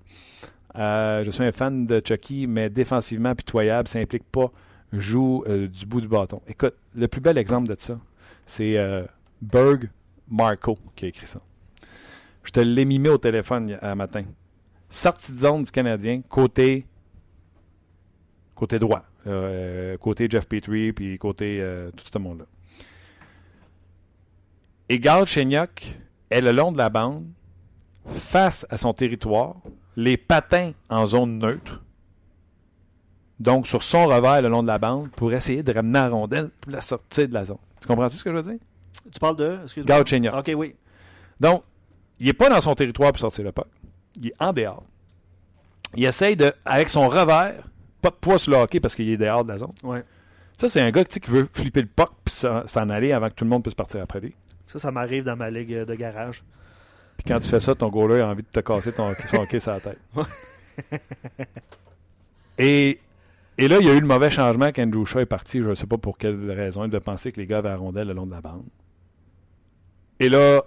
je suis un fan de Chucky, mais défensivement pitoyable, ça implique pas joue du bout du bâton. Écoute, le plus bel exemple de ça, c'est Berg Marco qui a écrit ça. Je te l'ai mimé au téléphone un matin. Sortie de zone du Canadien, côté droit, euh, côté Jeff Petrie, puis côté euh, tout ce monde-là. Et Gal est le long de la bande, face à son territoire, les patins en zone neutre, donc sur son revers le long de la bande, pour essayer de ramener la rondelle pour la sortir de la zone. Tu comprends-tu ce que je veux dire? Tu parles de. Gal Chenyok. OK, oui. Donc, il n'est pas dans son territoire pour sortir le puck. Il est en dehors. Il essaye de, avec son revers, pas de poids sur le hockey parce qu'il est dehors de la zone. Ouais. Ça, c'est un gars qui veut flipper le puck puis s'en aller avant que tout le monde puisse partir après lui. Ça, ça m'arrive dans ma ligue de garage. Puis quand tu fais ça, ton goaler a envie de te casser ton, son hockey sur la tête. et, et là, il y a eu le mauvais changement quand Andrew Shaw est parti. Je ne sais pas pour quelle raison. Il devait penser que les gars avaient la rondelle le long de la bande. Et là,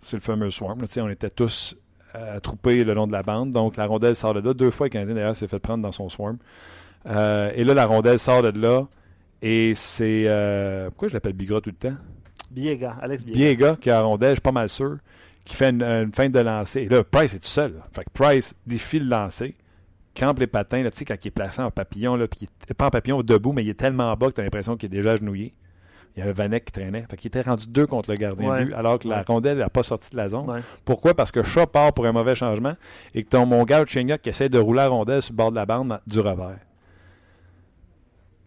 c'est le fameux swarm. on était tous à trouper le long de la bande. Donc, la rondelle sort de là. Deux fois, le Canadien, d'ailleurs, s'est fait prendre dans son swarm. Euh, et là, la rondelle sort de là. Et c'est. Euh, pourquoi je l'appelle Bigra tout le temps? Biega, Alex Biega. Biega qui a la rondelle, je suis pas mal sûr, qui fait une, feinte de lancer. Et là, Price est tout seul. Fait que Price défile le lancer, campe les patins, là, tu sais, quand il est placé en papillon, là, puis il pas en papillon debout, mais il est tellement bas que tu as l'impression qu'il est déjà agenouillé. Il y avait Vanek qui traînait. Fait qu'il était rendu deux contre le gardien de but, alors que la rondelle n'a pas sorti de la zone. Pourquoi? Parce que Shaw part pour un mauvais changement et que ton mon gars qui essaie de rouler la rondelle sur le bord de la bande du revers.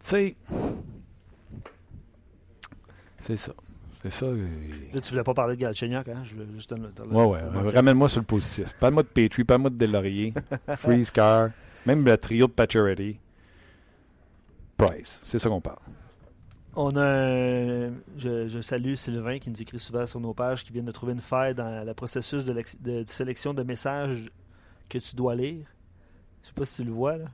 Tu sais, c'est ça. C'est ça. Là, tu voulais pas parler de Galchenyuk, hein? Je voulais juste Ouais, ouais. Ramène-moi sur le positif. Parle-moi de Petrie, parle-moi de Delaurier, Freeze Car, même le trio de Pacioretty. Price. C'est ça qu'on parle. On a je, salue Sylvain qui nous écrit souvent sur nos pages, qui vient de trouver une faille dans le processus de, sélection de messages que tu dois lire. Je sais pas si tu le vois là.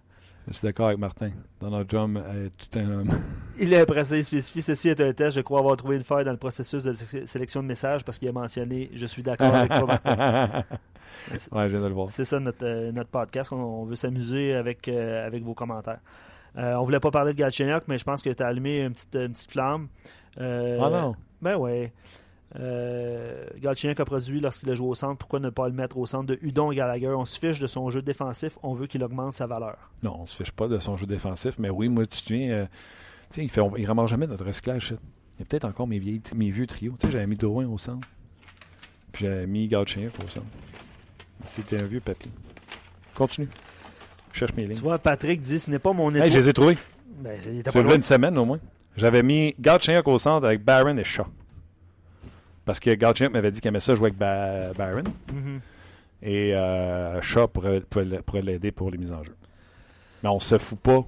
Je suis d'accord avec Martin. Donald Trump est tout un homme. Il est il spécifie ceci est un test. Je crois avoir trouvé une faille dans le processus de sélection de messages parce qu'il a mentionné Je suis d'accord avec toi, Martin. ouais, je viens de le voir. C'est ça notre, euh, notre podcast. On, veut s'amuser avec, euh, avec vos commentaires. Euh, on voulait pas parler de Galchenyuk, mais je pense que tu as allumé une petite, une petite flamme. Euh, ah non? Ben ouais. Euh, Galchenyuk a produit lorsqu'il a joué au centre. Pourquoi ne pas le mettre au centre de Udon et Gallagher? On se fiche de son jeu défensif. On veut qu'il augmente sa valeur. Non, on se fiche pas de son jeu défensif. Mais oui, moi, tu te souviens... Euh, Tu sais, il ne il ramasse jamais notre recyclage. Il y a peut-être encore mes, vieilles, mes vieux trios. Tu sais, j'avais mis Drouin au centre. Puis j'avais mis Gauthier au centre. C'était un vieux papier. Continue. Je cherche mes lignes. Tu vois, Patrick dit ce n'est pas mon étoile. Hey, je les ai trouvés. Ben, c'est une semaine au moins. J'avais mis Gauthier au centre avec Baron et Shaw. Parce que Gauthier m'avait dit qu'il aimait ça jouer avec Baron. Mm-hmm. Et euh, Shaw pourrait, pourrait l'aider pour les mises en jeu. Mais on se fout pas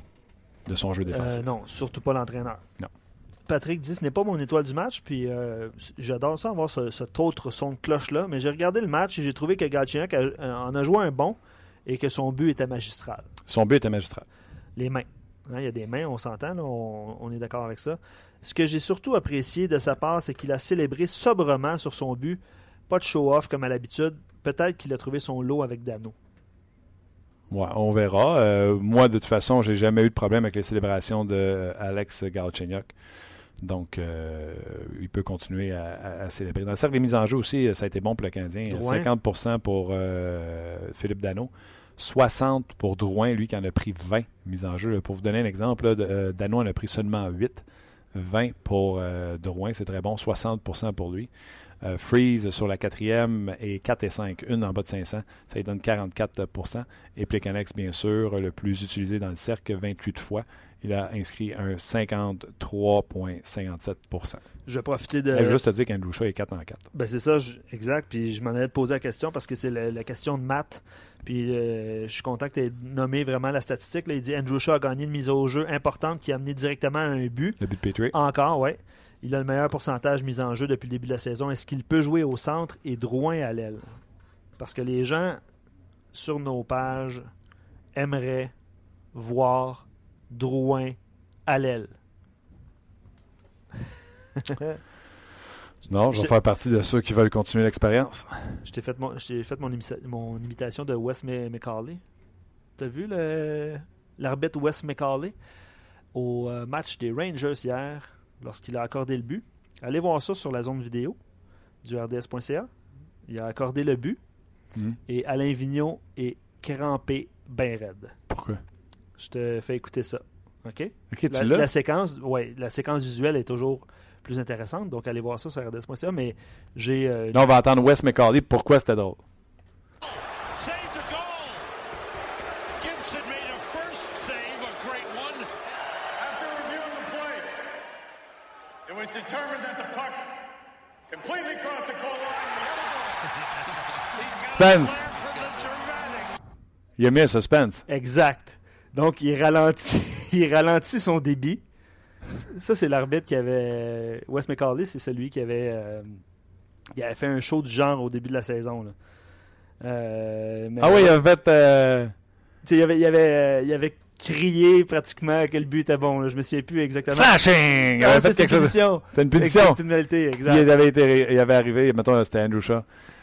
de son jeu défensif. Euh, non, surtout pas l'entraîneur. Non. Patrick dit ce n'est pas mon étoile du match, puis euh, j'adore ça avoir ce, cet autre son de cloche-là, mais j'ai regardé le match et j'ai trouvé que Galchenyuk en a joué un bon et que son but était magistral. Son but était magistral. Les mains. Hein, il y a des mains, on s'entend, on, on, est d'accord avec ça. Ce que j'ai surtout apprécié de sa part, c'est qu'il a célébré sobrement sur son but. Pas de show-off comme à l'habitude. Peut-être qu'il a trouvé son lot avec Dano. Ouais, on verra. Euh, moi, de toute façon, j'ai jamais eu de problème avec les célébrations de Alex Galchenyuk. Donc, euh, il peut continuer à, célébrer. Dans le cercle des mises en jeu aussi, ça a été bon pour le Canadien. 50% pour euh, Philippe Dano. 60 pour Drouin, lui qui en a pris 20 mises en jeu. Pour vous donner un exemple, Dano en a pris seulement 8. 20 pour Drouin, c'est très bon. 60% pour lui. Euh, Freeze sur la quatrième et 4 et 5, une en bas de 500, ça lui donne 44% Et Plekanex, bien sûr, le plus utilisé dans le cercle, 28 fois. Il a inscrit un 53,57 Je vais profiter de. Je vais juste te dire qu'Andrew Shaw est 4 en 4. Ben c'est ça, exact. Puis je m'en allais te poser la question parce que c'est la, question de maths. Puis euh, je suis content que tu aies nommé vraiment la statistique. il dit Andrew Shaw a gagné une mise au jeu importante qui a amené directement à un but. Le but de Patriot. Encore, oui. Il a le meilleur pourcentage mis en jeu depuis le début de la saison. Est-ce qu'il peut jouer au centre et Drouin à l'aile? Parce que les gens sur nos pages aimeraient voir Drouin à l'aile. non, je vais faire partie de ceux qui veulent continuer l'expérience. Je t'ai fait, mon, fait mon, imitation de Wes McCauley. T'as vu l'arbitre Wes McCauley au euh, match des Rangers hier? lorsqu'il a accordé le but. Allez voir ça sur la zone vidéo du RDS.ca. Il a accordé le but. Hmm. Et Alain Vignon est crampé bien raide. Pourquoi? Je te fais écouter ça. OK? la, la, séquence, ouais, la séquence visuelle est toujours plus intéressante. Donc, allez voir ça sur RDS.ca. Mais j'ai. Euh, on va entendre Wes McCauley. Pourquoi c'était drôle? Suspense. Il a mis un suspense. Exact. Donc, il ralentit, il ralentit son débit. Ça, c'est l'arbitre qui avait. Wes McCauley, c'est celui qui avait. Euh, il avait fait un show du genre au début de la saison. Euh, ah oui, il avait fait. Euh, il avait, il, avait, il avait crié pratiquement que le but était bon. Je me souviens plus exactement. Slashing! Avait fait quelque chose. C'est une punition. C'est une pénalité, exact. Il avait, été, il avait arrivé, mettons, c'était Andrew Shaw.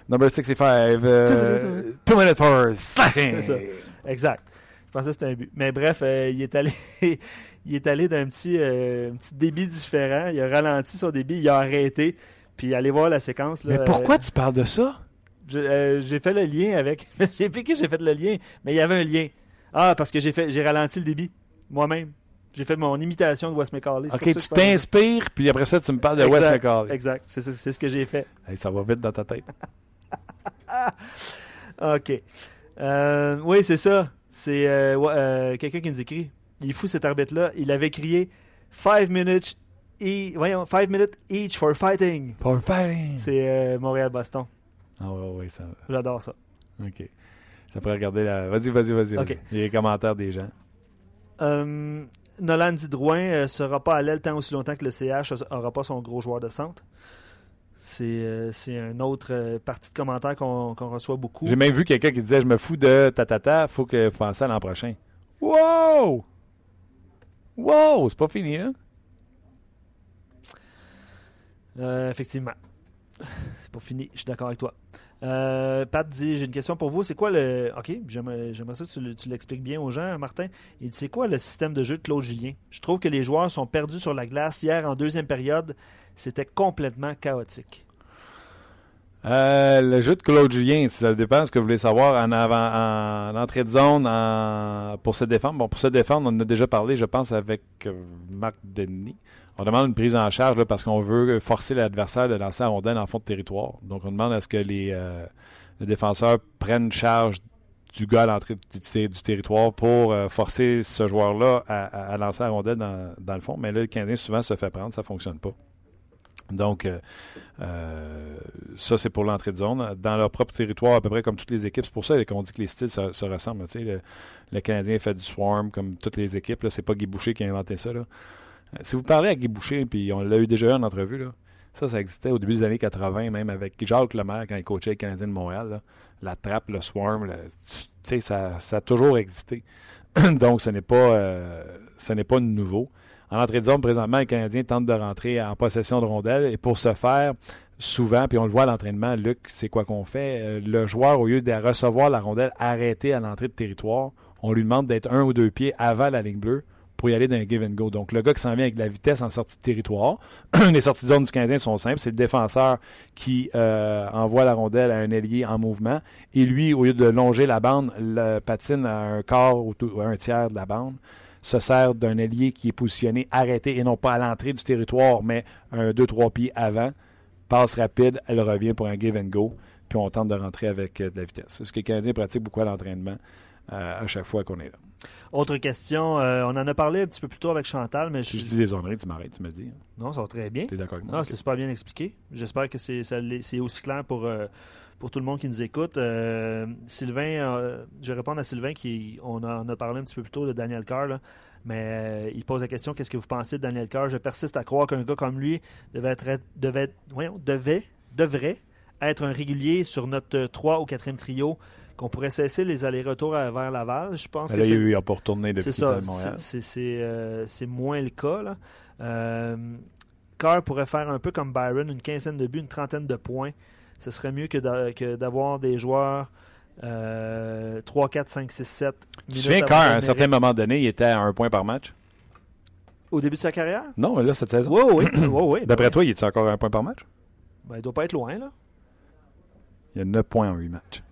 Number 65. Uh, two minutes for slashing. Exact. Je pensais que c'était un but. Mais bref, il est allé, il est allé d'un petit, euh, petit débit différent. Il a ralenti son débit, il a arrêté. Puis allez voir la séquence. Là, mais pourquoi tu parles de ça? Euh, j'ai fait le lien avec. Je sais plus que j'ai fait le lien, mais il y avait un lien. Ah, parce que j'ai fait, j'ai ralenti le débit moi-même. J'ai fait mon imitation de Wes McCauley. Ok, tu t'inspires, puis après ça, tu me parles de Wes McCauley. Exact, c'est ce que j'ai fait. ça va vite dans ta tête. OK. Euh, oui, c'est ça. C'est euh, euh, quelqu'un qui nous écrit. Il est fou cet arbitre-là. Il avait crié 5 minutes, e voyons, five minutes each for fighting. For fighting. C'est Montréal-Boston. Ah oui, oui, ça J'adore ça. OK. Ça pourrait regarder la. Vas-y, vas-y, vas-y. OK. les commentaires des gens. Nolan Didrouin ne sera pas à l'aile tant aussi longtemps que le CH n'aura pas son gros joueur de centre. C'est, une autre euh, partie de commentaires qu'on, reçoit beaucoup. J'ai même vu quelqu'un qui disait Je me fous de tatata, faut que vous pensiez à l'an prochain. Wow! Wow! C'est pas fini, hein? Euh, effectivement. C'est pas fini, je suis d'accord avec toi. Euh, Pat dit J'ai une question pour vous. C'est quoi le. Ok, j'aimerais, ça que tu, l'expliques bien aux gens, Martin. Il dit C'est quoi le système de jeu de Claude Julien? Je trouve que les joueurs sont perdus sur la glace. Hier, en deuxième période, c'était complètement chaotique. Euh, le jeu de Claude Julien, ça dépend ce que vous voulez savoir en avant, en entrée de zone, pour se défendre. Bon, pour se défendre, on en a déjà parlé, je pense, avec euh, Marc Denis. On demande une prise en charge parce qu'on veut forcer l'adversaire de lancer la rondelle en fond de territoire. Donc, on demande à ce que les, euh, défenseurs prennent charge du gars à l'entrée du, territoire pour forcer ce joueur-là à, lancer la rondelle dans, dans, le fond. Mais là, le Canadien souvent se fait prendre, ça ne fonctionne pas. Donc, euh, euh, ça, c'est pour l'entrée de zone. Dans leur propre territoire, à peu près comme toutes les équipes. C'est pour ça qu'on dit que les styles se, ressemblent. le, Canadien fait du swarm comme toutes les équipes. C'est pas Guy Boucher qui a inventé ça. Euh, si vous parlez à Guy Boucher, puis on l'a eu déjà en entrevue, là, ça, ça existait au début des années 80, même avec Jacques Lemaire quand il coachait les Canadiens de Montréal. la trappe, le swarm, ça, ça a toujours existé. Donc, ce n'est pas, ce n'est pas nouveau. En entrée de zone, présentement, les Canadiens tentent de rentrer en possession de rondelles. Et pour ce faire, souvent, puis on le voit à l'entraînement, Luc, c'est quoi qu'on fait? Euh, le joueur, au lieu de recevoir la rondelle arrêtée à l'entrée de territoire, on lui demande d'être un ou deux pieds avant la ligne bleue pour y aller d'un give and go. Donc, le gars qui s'en vient avec la vitesse en sortie de territoire, les sorties de zone du Canadien sont simples. C'est le défenseur qui euh, envoie la rondelle à un ailier en mouvement. Et lui, au lieu de longer la bande, le patine à un quart ou un tiers de la bande se sert d'un allié qui est positionné arrêté et non pas à l'entrée du territoire, mais un 2-3 pieds avant. Passe rapide, elle revient pour un give and go, puis on tente de rentrer avec euh, de la vitesse. C'est ce que les Canadiens pratiquent beaucoup à l'entraînement euh, à chaque fois qu'on est là. Autre question, euh, on en a parlé un petit peu plus tôt avec Chantal, mais je... je dis des tu m'arrêtes, tu me dis. Non, ça va très bien. Tu es d'accord avec moi? Non, c'est super bien expliqué. J'espère que c'est aussi clair pour, pour tout le monde qui nous écoute. Euh, Sylvain, euh, je vais répondre à Sylvain qui on en a parlé un petit peu plus tôt de Daniel Carr, mais euh, il pose la question qu'est-ce que vous pensez de Daniel Carr Je persiste à croire qu'un gars comme lui devait être, devait, devait, devrait être un régulier sur notre 3 ou 4e trio qu'on pourrait cesser les allers-retours vers Laval. Je pense que il a pas retourné depuis C'est ça, c'est moins le cas. Là. Carr pourrait faire un peu comme Byron, une quinzaine de buts, une trentaine de points ce serait mieux que d'avoir des joueurs 3, 4, 5, 6, 7 minutes. Je viens quand, à un certain moment donné, il était à un point par match? Au début de sa carrière? Non, là, cette saison. Oui, oui. oui, D'après toi, il est encore à un point par match? Ben, il doit pas être loin, là. Il y a 9 points en 8 matchs.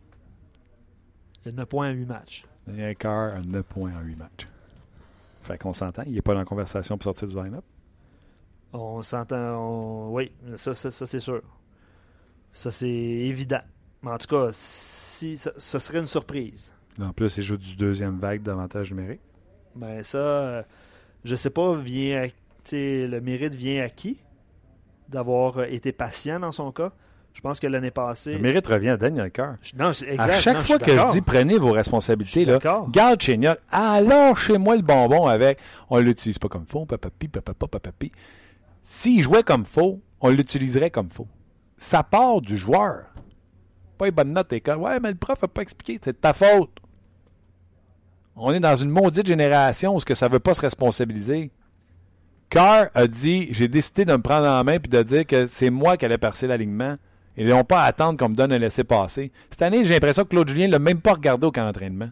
Il y a 9 points en 8 matchs. Daniel Carr a 9 points en 8 matchs. Fait qu'on s'entend. Il n'est pas dans la conversation pour sortir du line-up? On s'entend. Oui, ça, ça c'est sûr. Ça, c'est évident. Mais en tout cas, si, ça, ce serait une surprise. En plus, il joue du deuxième vague d'avantage numérique. Ben ça, euh, je sais pas, vient le mérite vient à qui d'avoir euh, été patient dans son cas? Je pense que l'année passée. Le mérite revient à Daniel Carr. Non, exact. À chaque fois que je dis prenez vos responsabilités, là, garde Chéniol, alors chez moi le bonbon avec. On l'utilise pas comme faux, papapi, papapi, papapi. S'il jouait comme faux, on l'utiliserait comme faux ça part du joueur. Pas une bonne note, école. Ouais, mais le prof n'a pas expliqué. C'est de ta faute. On est dans une maudite génération où ce que ça ne veut pas se responsabiliser. Carr a dit J'ai décidé de me prendre en main et de dire que c'est moi qui allais percer l'alignement. Ils n'ont pas à attendre qu'on me donne un laisser-passer. Cette année, j'ai l'impression que Claude Julien ne l'a même pas regardé au camp d'entraînement.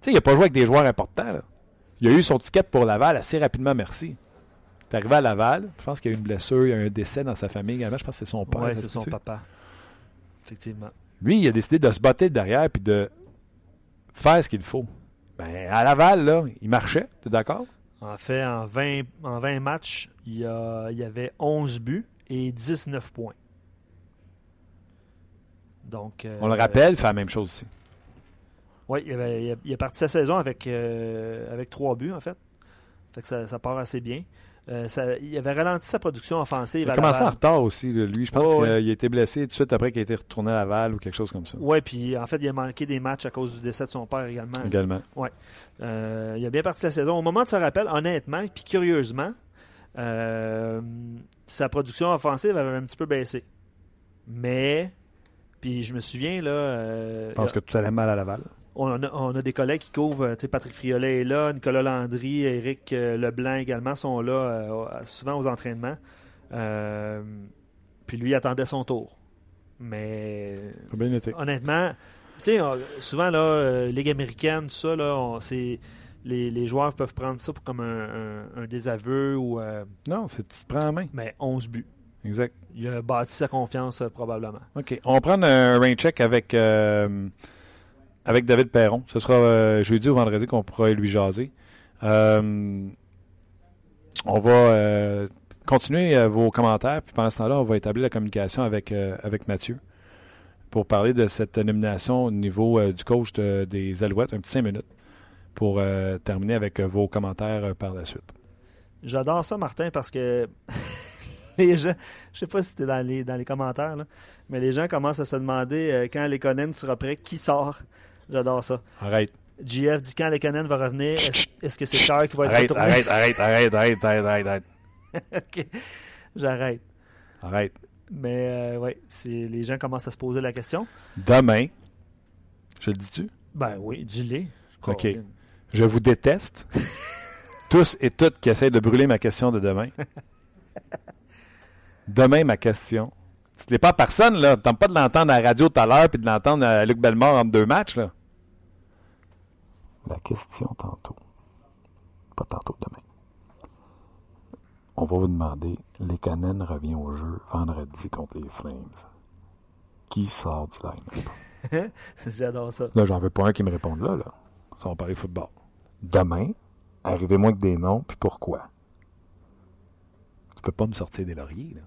Tu sais, il n'a pas joué avec des joueurs importants. Il a eu son ticket pour Laval assez rapidement, merci. C'est arrivé à Laval. Je pense qu'il y a eu une blessure, il y a eu un décès dans sa famille également. Je pense que c'est son père. Oui, c'est son papa. Effectivement. Lui, il a décidé de se battre derrière puis de faire ce qu'il faut. Ben, à Laval, là, il marchait. Tu es d'accord? En fait, en 20, en 20 matchs, il y, a, il y avait 11 buts et 19 points. Donc, On le rappelle, il fait la même chose aussi. Oui, il, a, parti sa saison avec, euh, avec 3 buts, en fait. Fait que ça, ça part assez bien. Euh, il avait ralenti sa production offensive. Il a commencé en retard aussi, lui. Je pense qu'il a été blessé tout de suite après qu'il a été retourné à Laval ou quelque chose comme ça. Oui, puis en fait, il a manqué des matchs à cause du décès de son père également. Également. Oui. Euh, il a bien parti la saison. Au moment de ce rappel, honnêtement, puis curieusement, euh, sa production offensive avait un petit peu baissé. Mais, puis je me souviens, là. je pense que tout allait mal à Laval on a, des collègues qui couvrent, euh, Patrick Friolet est là, Nicolas Landry, Éric euh, Leblanc également sont là euh, souvent aux entraînements. puis lui attendait son tour. Mais honnêtement, souvent là, Ligue américaine, tout ça, là, les, joueurs peuvent prendre ça comme un, désaveu ou. non, c'est tu prends en main. Mais 11 buts. Exact. Il a bâti sa confiance, probablement. OK. On va prendre un rain check avec, avec David Perron. Ce sera jeudi ou vendredi qu'on pourra lui jaser. on va continuer vos commentaires, puis pendant ce temps-là, on va établir la communication avec, avec Mathieu pour parler de cette nomination au niveau du coach des Alouettes. Un petit cinq minutes pour terminer avec vos commentaires par la suite. J'adore ça, Martin, parce que les gens, je sais pas si c'était dans les, dans les commentaires, mais les gens commencent à se demander euh, quand Lekonen sera prêt, qui sort? J'adore ça. Arrête. GF dit quand Lekonen va revenir, est-ce que c'est Charles qui va être arrête, arrête, arrête, arrête, arrête, arrête, arrête, OK, j'arrête. Arrête. Mais euh, oui, les gens commencent à se poser la question. Demain, je le dis-tu? Ben oui, dis-le. OK. Je vous déteste tous et toutes qui essayent de brûler ma question de demain. Demain, ma question. Ce n'est pas personne, là. Tu pas de l'entendre à la radio tout à l'heure puis de l'entendre à Luc Bellemare entre deux matchs, là. La question tantôt. Pas tantôt, demain. On va vous demander, les Cannes revient au jeu vendredi contre les Flames. Qui sort du line J'adore ça. Là, j'en veux pas un qui me réponde là, là. Ça va parler football. Demain, Arrivez-moi avec des noms, puis pourquoi? Tu peux pas me sortir des lauriers, là.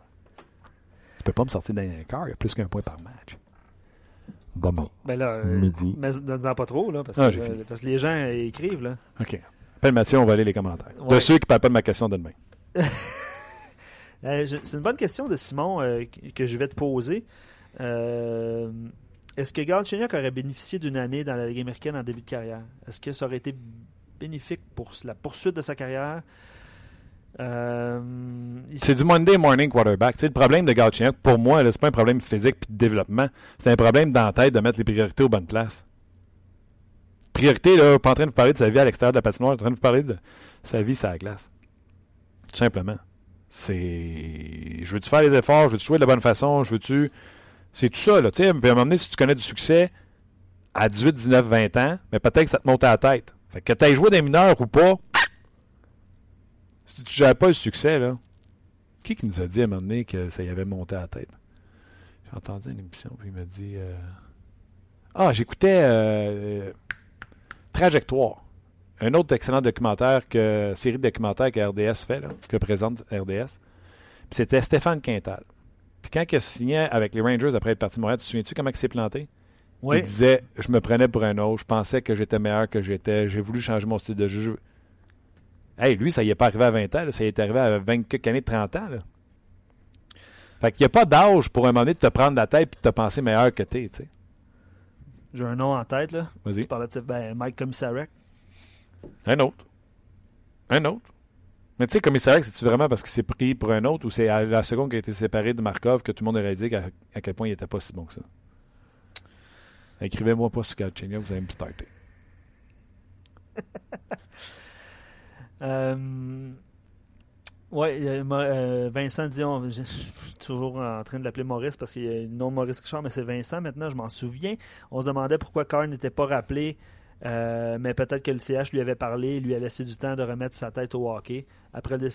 Tu peux pas me sortir d'un quart, il y a plus qu'un point par match. Demain. Ben là, euh, midi. Mais donne-en pas trop, là, parce, ah, que, parce, que, les gens écrivent, là. OK. Appelle Mathieu, on va aller les commentaires. De ceux qui ne parlent pas de ma question de demain. Euh, c'est une bonne question de Simon euh, que je vais te poser. Est-ce que Galchenyuk aurait bénéficié d'une année dans la Ligue américaine en début de carrière? Est-ce que ça aurait été bénéfique pour la poursuite de sa carrière? Euh, c'est du Monday morning quarterback. le problème de Galchenyuk, pour moi, c'est pas un problème physique et de développement. C'est un problème dans la tête de mettre les priorités aux bonnes places. Priorité, là, pas en train de vous parler de sa vie à l'extérieur de la patinoire, en train de vous parler de sa vie sur la glace. Tout simplement. C'est. Je veux-tu faire les efforts, je veux-tu jouer de la bonne façon, je veux-tu? C'est tout ça, là. Tu sais, à un moment donné, si tu connais du succès à 18, 19, 20 ans, mais peut-être que ça te monte à la tête. Fait que tu aies joué des mineurs ou pas, si tu n'avais pas le succès, là, qui qui nous a dit à un moment donné que ça y avait monté à la tête? J'ai entendu une émission, puis il m'a dit euh, Ah, j'écoutais euh, Trajectoire, un autre excellent documentaire, que série de documentaires que RDS fait, là, que présente RDS. Puis c'était Stéphane Quintal. Puis quand il signé avec les Rangers après être parti de Montréal, tu te souviens-tu comment il s'est planté? Il disait Je me prenais pour un autre, je pensais que j'étais meilleur que j'étais, j'ai voulu changer mon style de jeu. Hey, lui, ça y est pas arrivé à 20 ans, ça y est arrivé à 20 quelques années, 30 ans. Là. Fait qu'il n'y a pas d'âge pour un moment donné de te prendre la tête et de te penser meilleur que t'es, tu sais. J'ai un nom en tête, là. Vas-y. Tu parlais de ben, Mike Commissarek. Un autre. Un autre. Mais tu sais, Commissarek, c'est-tu vraiment parce qu'il s'est pris pour un autre ou c'est à la seconde qu'il a été séparé de Markov que tout le monde aurait dit à, à quel point il n'était pas si bon que ça? Écrivez-moi pas sur Galchenyuk, vous allez me starter. euh, oui, euh, Vincent Dion, je suis toujours en train de l'appeler Maurice parce qu'il y a le nom de Maurice Richard, mais c'est Vincent maintenant, je m'en souviens. On se demandait pourquoi Carr n'était pas rappelé, euh, mais peut-être que le CH lui avait parlé, lui a laissé du temps de remettre sa tête au hockey après le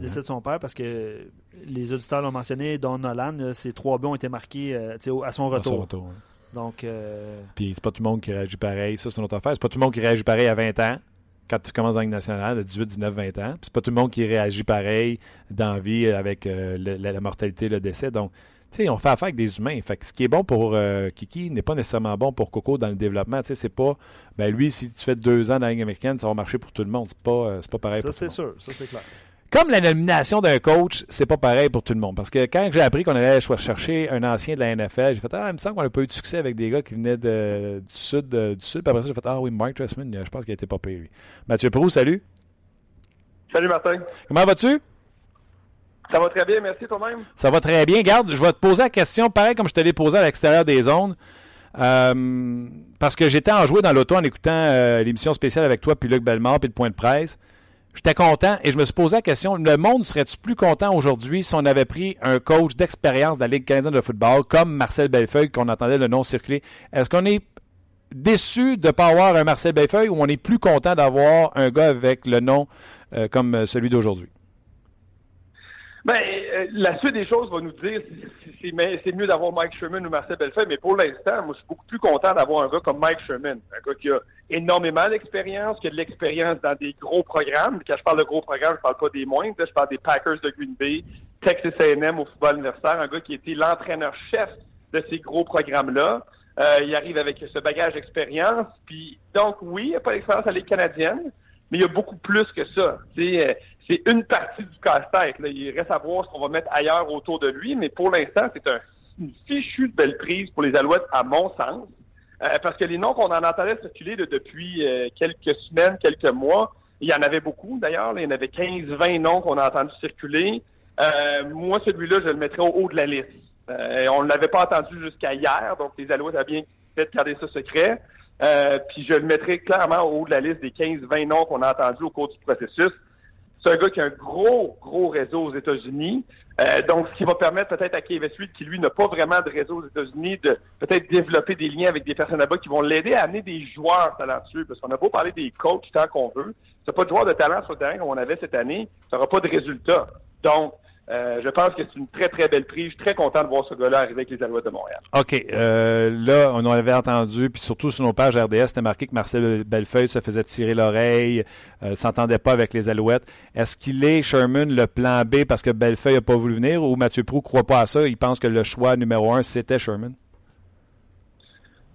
décès de son père parce que les auditeurs l'ont mentionné, Don Nolan, ses trois buts ont été marqués euh, à son retour. À son retour donc. Euh... Puis c'est pas tout le monde qui réagit pareil. Ça, c'est une autre affaire. C'est pas tout le monde qui réagit pareil à 20 ans, quand tu commences dans Ligue nationale, à 18, 19, 20 ans. Puis c'est pas tout le monde qui réagit pareil dans la vie avec euh, la, mortalité, le décès. Donc, tu sais, on fait affaire avec des humains. Fait que ce qui est bon pour euh, Kiki n'est pas nécessairement bon pour Coco dans le développement. Tu sais, c'est pas, ben lui, si tu fais deux ans dans la Ligue américaine, ça va marcher pour tout le monde. C'est pas, euh, c'est pas pareil. Ça, c'est sûr. Ça, c'est clair. Comme la nomination d'un coach, c'est pas pareil pour tout le monde. Parce que quand j'ai appris qu'on allait chercher un ancien de la NFL, j'ai fait Ah, il me semble qu'on n'a pas eu de succès avec des gars qui venaient du sud. du sud. Puis après ça, j'ai fait Ah oui, Mark Tressman, je pense qu'il a été pas payé, lui. Mathieu Prou, salut. Salut, Martin. Comment vas-tu? Ça va très bien, merci toi-même? Ça va très bien. Garde, je vais te poser la question, pareil comme je te l'ai posée à l'extérieur des zones. Euh, parce que j'étais en jouer dans l'auto en écoutant euh, l'émission spéciale avec toi, puis Luc Bellemare, puis le point de presse. J'étais content et je me suis posé la question le monde serait-tu plus content aujourd'hui si on avait pris un coach d'expérience de la Ligue canadienne de football comme Marcel Bellefeuille, qu'on entendait le nom circuler? Est-ce qu'on est déçu de ne pas avoir un Marcel Bellefeuille ou on est plus content d'avoir un gars avec le nom euh, comme celui d'aujourd'hui? Ben, euh, la suite des choses va nous dire si c'est mieux d'avoir Mike Sherman ou Marcel Bellefeuille, mais pour l'instant, moi, je suis beaucoup plus content d'avoir un gars comme Mike Sherman, un gars qui a énormément d'expérience, qui a de l'expérience dans des gros programmes. Quand je parle de gros programmes, je parle pas des moindres, je parle des Packers de Green Bay, Texas A&M au football universitaire, un gars qui était l'entraîneur-chef de ces gros programmes-là. Euh, il arrive avec ce bagage d'expérience. Puis donc oui, il n'y a pas d'expérience à l'équipe canadienne, mais il y a beaucoup plus que ça. Euh, c'est une partie du casse-tête. Il reste à voir ce qu'on va mettre ailleurs autour de lui, mais pour l'instant, c'est un, une fichue de belle prise pour les Alouettes, à mon sens. Euh, parce que les noms qu'on en entendait circuler depuis quelques semaines, quelques mois, il y en avait beaucoup d'ailleurs. Il y en avait 15, 20 noms qu'on a entendu circuler. moi, celui-là, je le mettrais au haut de la liste. Euh, on ne l'avait pas entendu jusqu'à hier, donc les Alouettes ont bien fait garder ça secret. Euh, puis je le mettrai clairement au haut de la liste des 15-20 noms qu'on a entendus au cours du processus. C'est un gars qui a un gros, gros réseau aux États-Unis. Euh, donc, ce qui va permettre peut-être à Kevin Sweet, qui lui n'a pas vraiment de réseau aux États-Unis, de peut-être développer des liens avec des personnes là-bas qui vont l'aider à amener des joueurs talentueux. Parce qu'on a beau parler des coachs tant qu'on veut. Si pas de joueurs de talent sur le terrain comme on avait cette année, ça n'aura pas de résultat. Donc, euh, je pense que c'est une très, très belle prise. Je suis très content de voir ce gars-là arriver avec les Alouettes de Montréal. OK. Euh, là, on en avait entendu, puis surtout sur nos pages RDS, c'était marqué que Marcel Bellefeuille se faisait tirer l'oreille, euh, s'entendait pas avec les Alouettes. Est-ce qu'il est, Sherman, le plan B parce que Bellefeuille n'a pas voulu venir ou Mathieu Prou ne croit pas à ça? Il pense que le choix numéro un, c'était Sherman?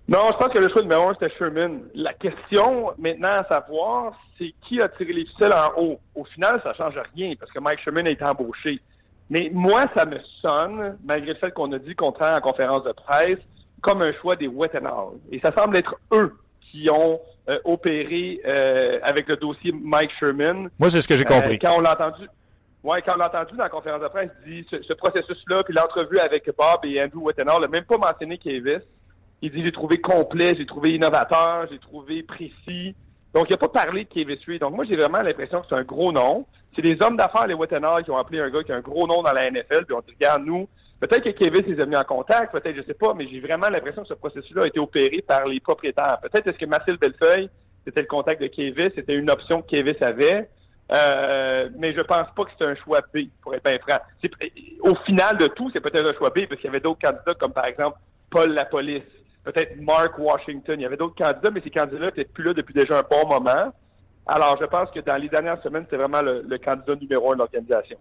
Non, je pense que le choix numéro un, c'était Sherman. La question maintenant à savoir, c'est qui a tiré les ficelles en haut. Au final, ça ne change rien parce que Mike Sherman a été embauché. Mais moi, ça me sonne, malgré le fait qu'on a dit qu'on en conférence de presse, comme un choix des Wettenhall. Et ça semble être eux qui ont euh, opéré euh, avec le dossier Mike Sherman. Moi, c'est ce que j'ai compris. Euh, quand on l'a entendu, ouais, quand on l'a entendu dans la conférence de presse, il dit ce, processus-là, puis l'entrevue avec Bob et Andrew Wettenhall, n'a même pas mentionné Kavis. Il dit j'ai trouvé complet, j'ai trouvé innovateur, j'ai trouvé précis. Donc, il n'a pas parlé de Kavis Donc, moi, j'ai vraiment l'impression que c'est un gros nom c'est des hommes d'affaires, les Wettenhall, qui ont appelé un gars qui a un gros nom dans la NFL, puis on dit, regarde, nous, peut-être que Kevin les a mis en contact, peut-être, je sais pas, mais j'ai vraiment l'impression que ce processus-là a été opéré par les propriétaires. Peut-être est-ce que Marcel Bellefeuille, c'était le contact de Kevin, c'était une option que Kevin avait, euh, mais je pense pas que c'est un choix B, pour être bien franc. Au final de tout, c'est peut-être un choix B, parce qu'il y avait d'autres candidats, comme par exemple Paul Lapolice, peut-être Mark Washington. Il y avait d'autres candidats, mais ces candidats étaient plus là depuis déjà un bon moment. Alors, je pense que dans les dernières semaines, c'est vraiment le, candidat numéro un de l'organisation.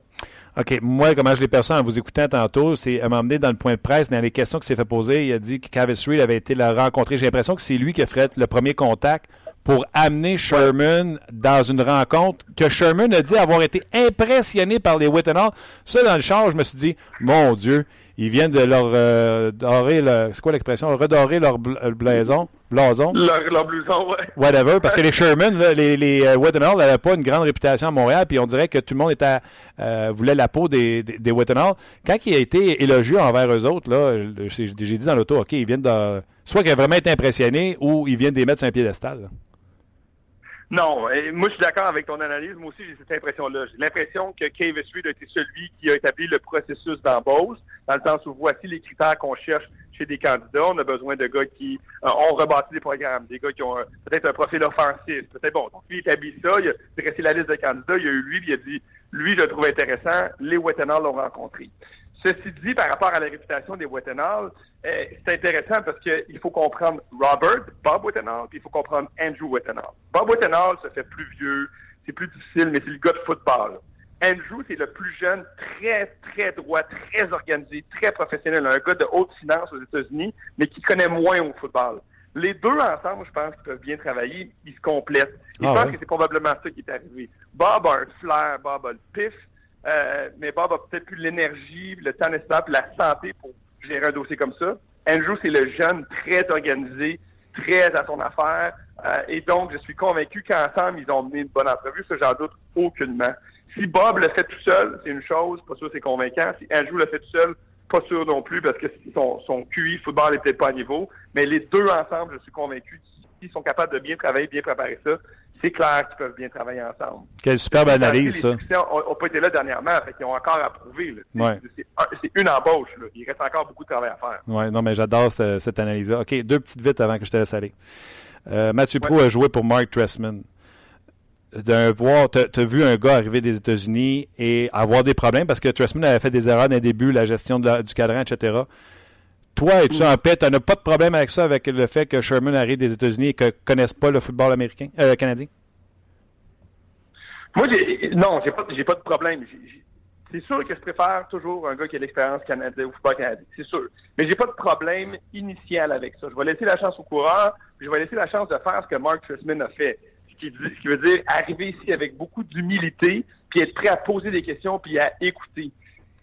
OK. Moi, comment je l'ai perçu en vous écoutant tantôt, c'est à m'emmener dans le point de presse, dans les questions qu'il s'est fait poser, il a dit que Cavis Reed avait été la rencontrer. J'ai l'impression que c'est lui qui a fait le premier contact pour amener Sherman dans une rencontre que Sherman a dit avoir été impressionné par les Wittenhall. Ça, dans le char, je me suis dit, mon Dieu, ils viennent de leur euh, dorer, c'est quoi l'expression, redorer leur euh, blason, blason? Leur, leur blouson, ouais. Whatever, parce que les Sherman, les, les euh, n'avaient pas une grande réputation à Montréal, puis on dirait que tout le monde était, voulait la peau des, des, des Quand il a été élogieux envers eux autres, là, j'ai dit dans l'auto, OK, ils viennent de... Soit qu'ils ont vraiment été impressionnés, ou ils viennent des mettre sur un piédestal. Non, moi je suis d'accord avec ton analyse. Moi aussi j'ai cette impression-là. J'ai l'impression que Cave Reed a été celui qui a établi le processus d'embauche, dans le sens où voici les critères qu'on cherche chez des candidats. On a besoin de gars qui euh, ont rebâti des programmes, des gars qui ont peut-être un profil offensif. Peut-être bon. Donc lui il établit ça, il a dressé la liste de candidats, il a eu lui, puis il a dit lui je le trouve intéressant. Les Wettenhall l'ont rencontré. Ceci dit, par rapport à la réputation des Wettenhall, euh, c'est intéressant parce qu'il faut comprendre Robert, Bob Wettenhall, puis il faut comprendre Andrew Wettenhall. Bob Wettenhall se fait plus vieux, c'est plus difficile, mais c'est le gars de football. Andrew, c'est le plus jeune, très, très droit, très organisé, très professionnel, un gars de haute finance aux États-Unis, mais qui connaît moins au football. Les deux ensemble, je pense qu'ils peuvent bien travailler, ils se complètent. je ah pense que c'est probablement ça qui est arrivé. Bob a un flair, Bob a le pif, euh, mais Bob a peut-être plus l'énergie, le temps nécessaire, puis la santé pour gérer un dossier comme ça. Andrew, c'est le jeune très organisé, très à son affaire. Euh, et donc, je suis convaincu qu'ensemble, ils ont mené une bonne entrevue. Ça, j'en doute aucunement. Si Bob le fait tout seul, c'est une chose, pas sûr c'est convaincant. Si Andrew le fait tout seul, pas sûr non plus, parce que son, son QI football n'est peut-être pas à niveau. Mais les deux ensemble, je suis convaincu qu'ils sont capables de bien travailler, bien préparer ça, c'est clair qu'ils peuvent bien travailler ensemble. Quelle superbe analyse, ça. Les pas été là dernièrement, fait qu'ils ont encore à prouver. C'est une embauche. Là. Il reste encore beaucoup de travail à faire. Oui, non, mais j'adore cette, analyse-là. OK, deux petites vite avant que je te laisse aller. Euh, Mathieu Pro a joué pour Mark Tressman. D'un voir, tu as, vu un gars arriver des États-Unis et avoir des problèmes parce que Trustman avait fait des erreurs dans le début, la gestion du cadran, etc. Toi, es-tu en paix? Tu n'as pas de problème avec ça, avec le fait que Sherman arrive des États-Unis et que ne connaisse pas le football américain, euh, canadien? Moi, non, j'ai pas, pas de problème. C'est sûr que je préfère toujours un gars qui a l'expérience canadienne au football canadien, c'est sûr. Mais j'ai pas de problème initial avec ça. Je vais laisser la chance au coureur, puis je vais laisser la chance de faire ce que Mark Tristman a fait. Qui, qui veut dire arriver ici avec beaucoup d'humilité, puis être prêt à poser des questions, puis à écouter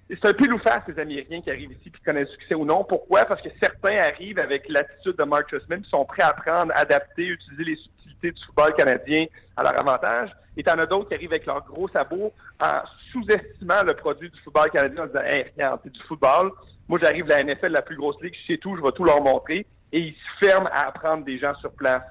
c'est un peu faire ces Américains qui arrivent ici qui connaissent succès ou non. Pourquoi? Parce que certains arrivent avec l'attitude de Mark Trustman, qui sont prêts à apprendre, adapter, utiliser les subtilités du football canadien à leur avantage. Et t'en as d'autres qui arrivent avec leurs gros sabots en sous-estimant le produit du football canadien en disant, hey, regarde, c'est du football. Moi, j'arrive de la NFL, la plus grosse ligue, je sais tout, je vais tout leur montrer. Et ils se ferment à apprendre des gens sur place.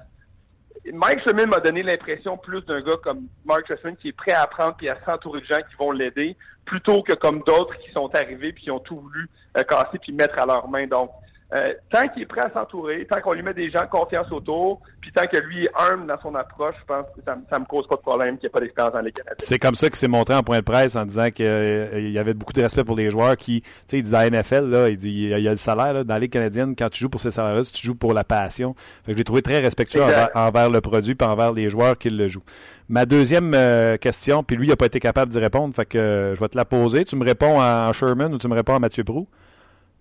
Mike Sherman m'a donné l'impression plus d'un gars comme Mark Trestman qui est prêt à apprendre et à s'entourer de gens qui vont l'aider, plutôt que comme d'autres qui sont arrivés puis qui ont tout voulu euh, casser puis mettre à leurs mains. Donc, euh, tant qu'il est prêt à s'entourer, tant qu'on lui met des gens de confiance autour, puis tant que lui est humble dans son approche, je pense que ça, ne me cause pas de problème qu'il n'y ait pas d'expérience dans les Canadiens. C'est comme ça qu'il s'est montré en point de presse en disant qu'il euh, y avait beaucoup de respect pour les joueurs qui, tu sais, il dit dans la NFL, là, il dit il y a le salaire là, dans les Canadiennes, quand tu joues pour ces salaires-là, tu joues pour la passion. Fait que je l'ai trouvé très respectueux envers, le produit puis envers les joueurs qui le jouent. Ma deuxième euh, question, puis lui, il n'a pas été capable d'y répondre, fait que je vais te la poser. Tu me réponds à Sherman ou tu me réponds à Mathieu Prou?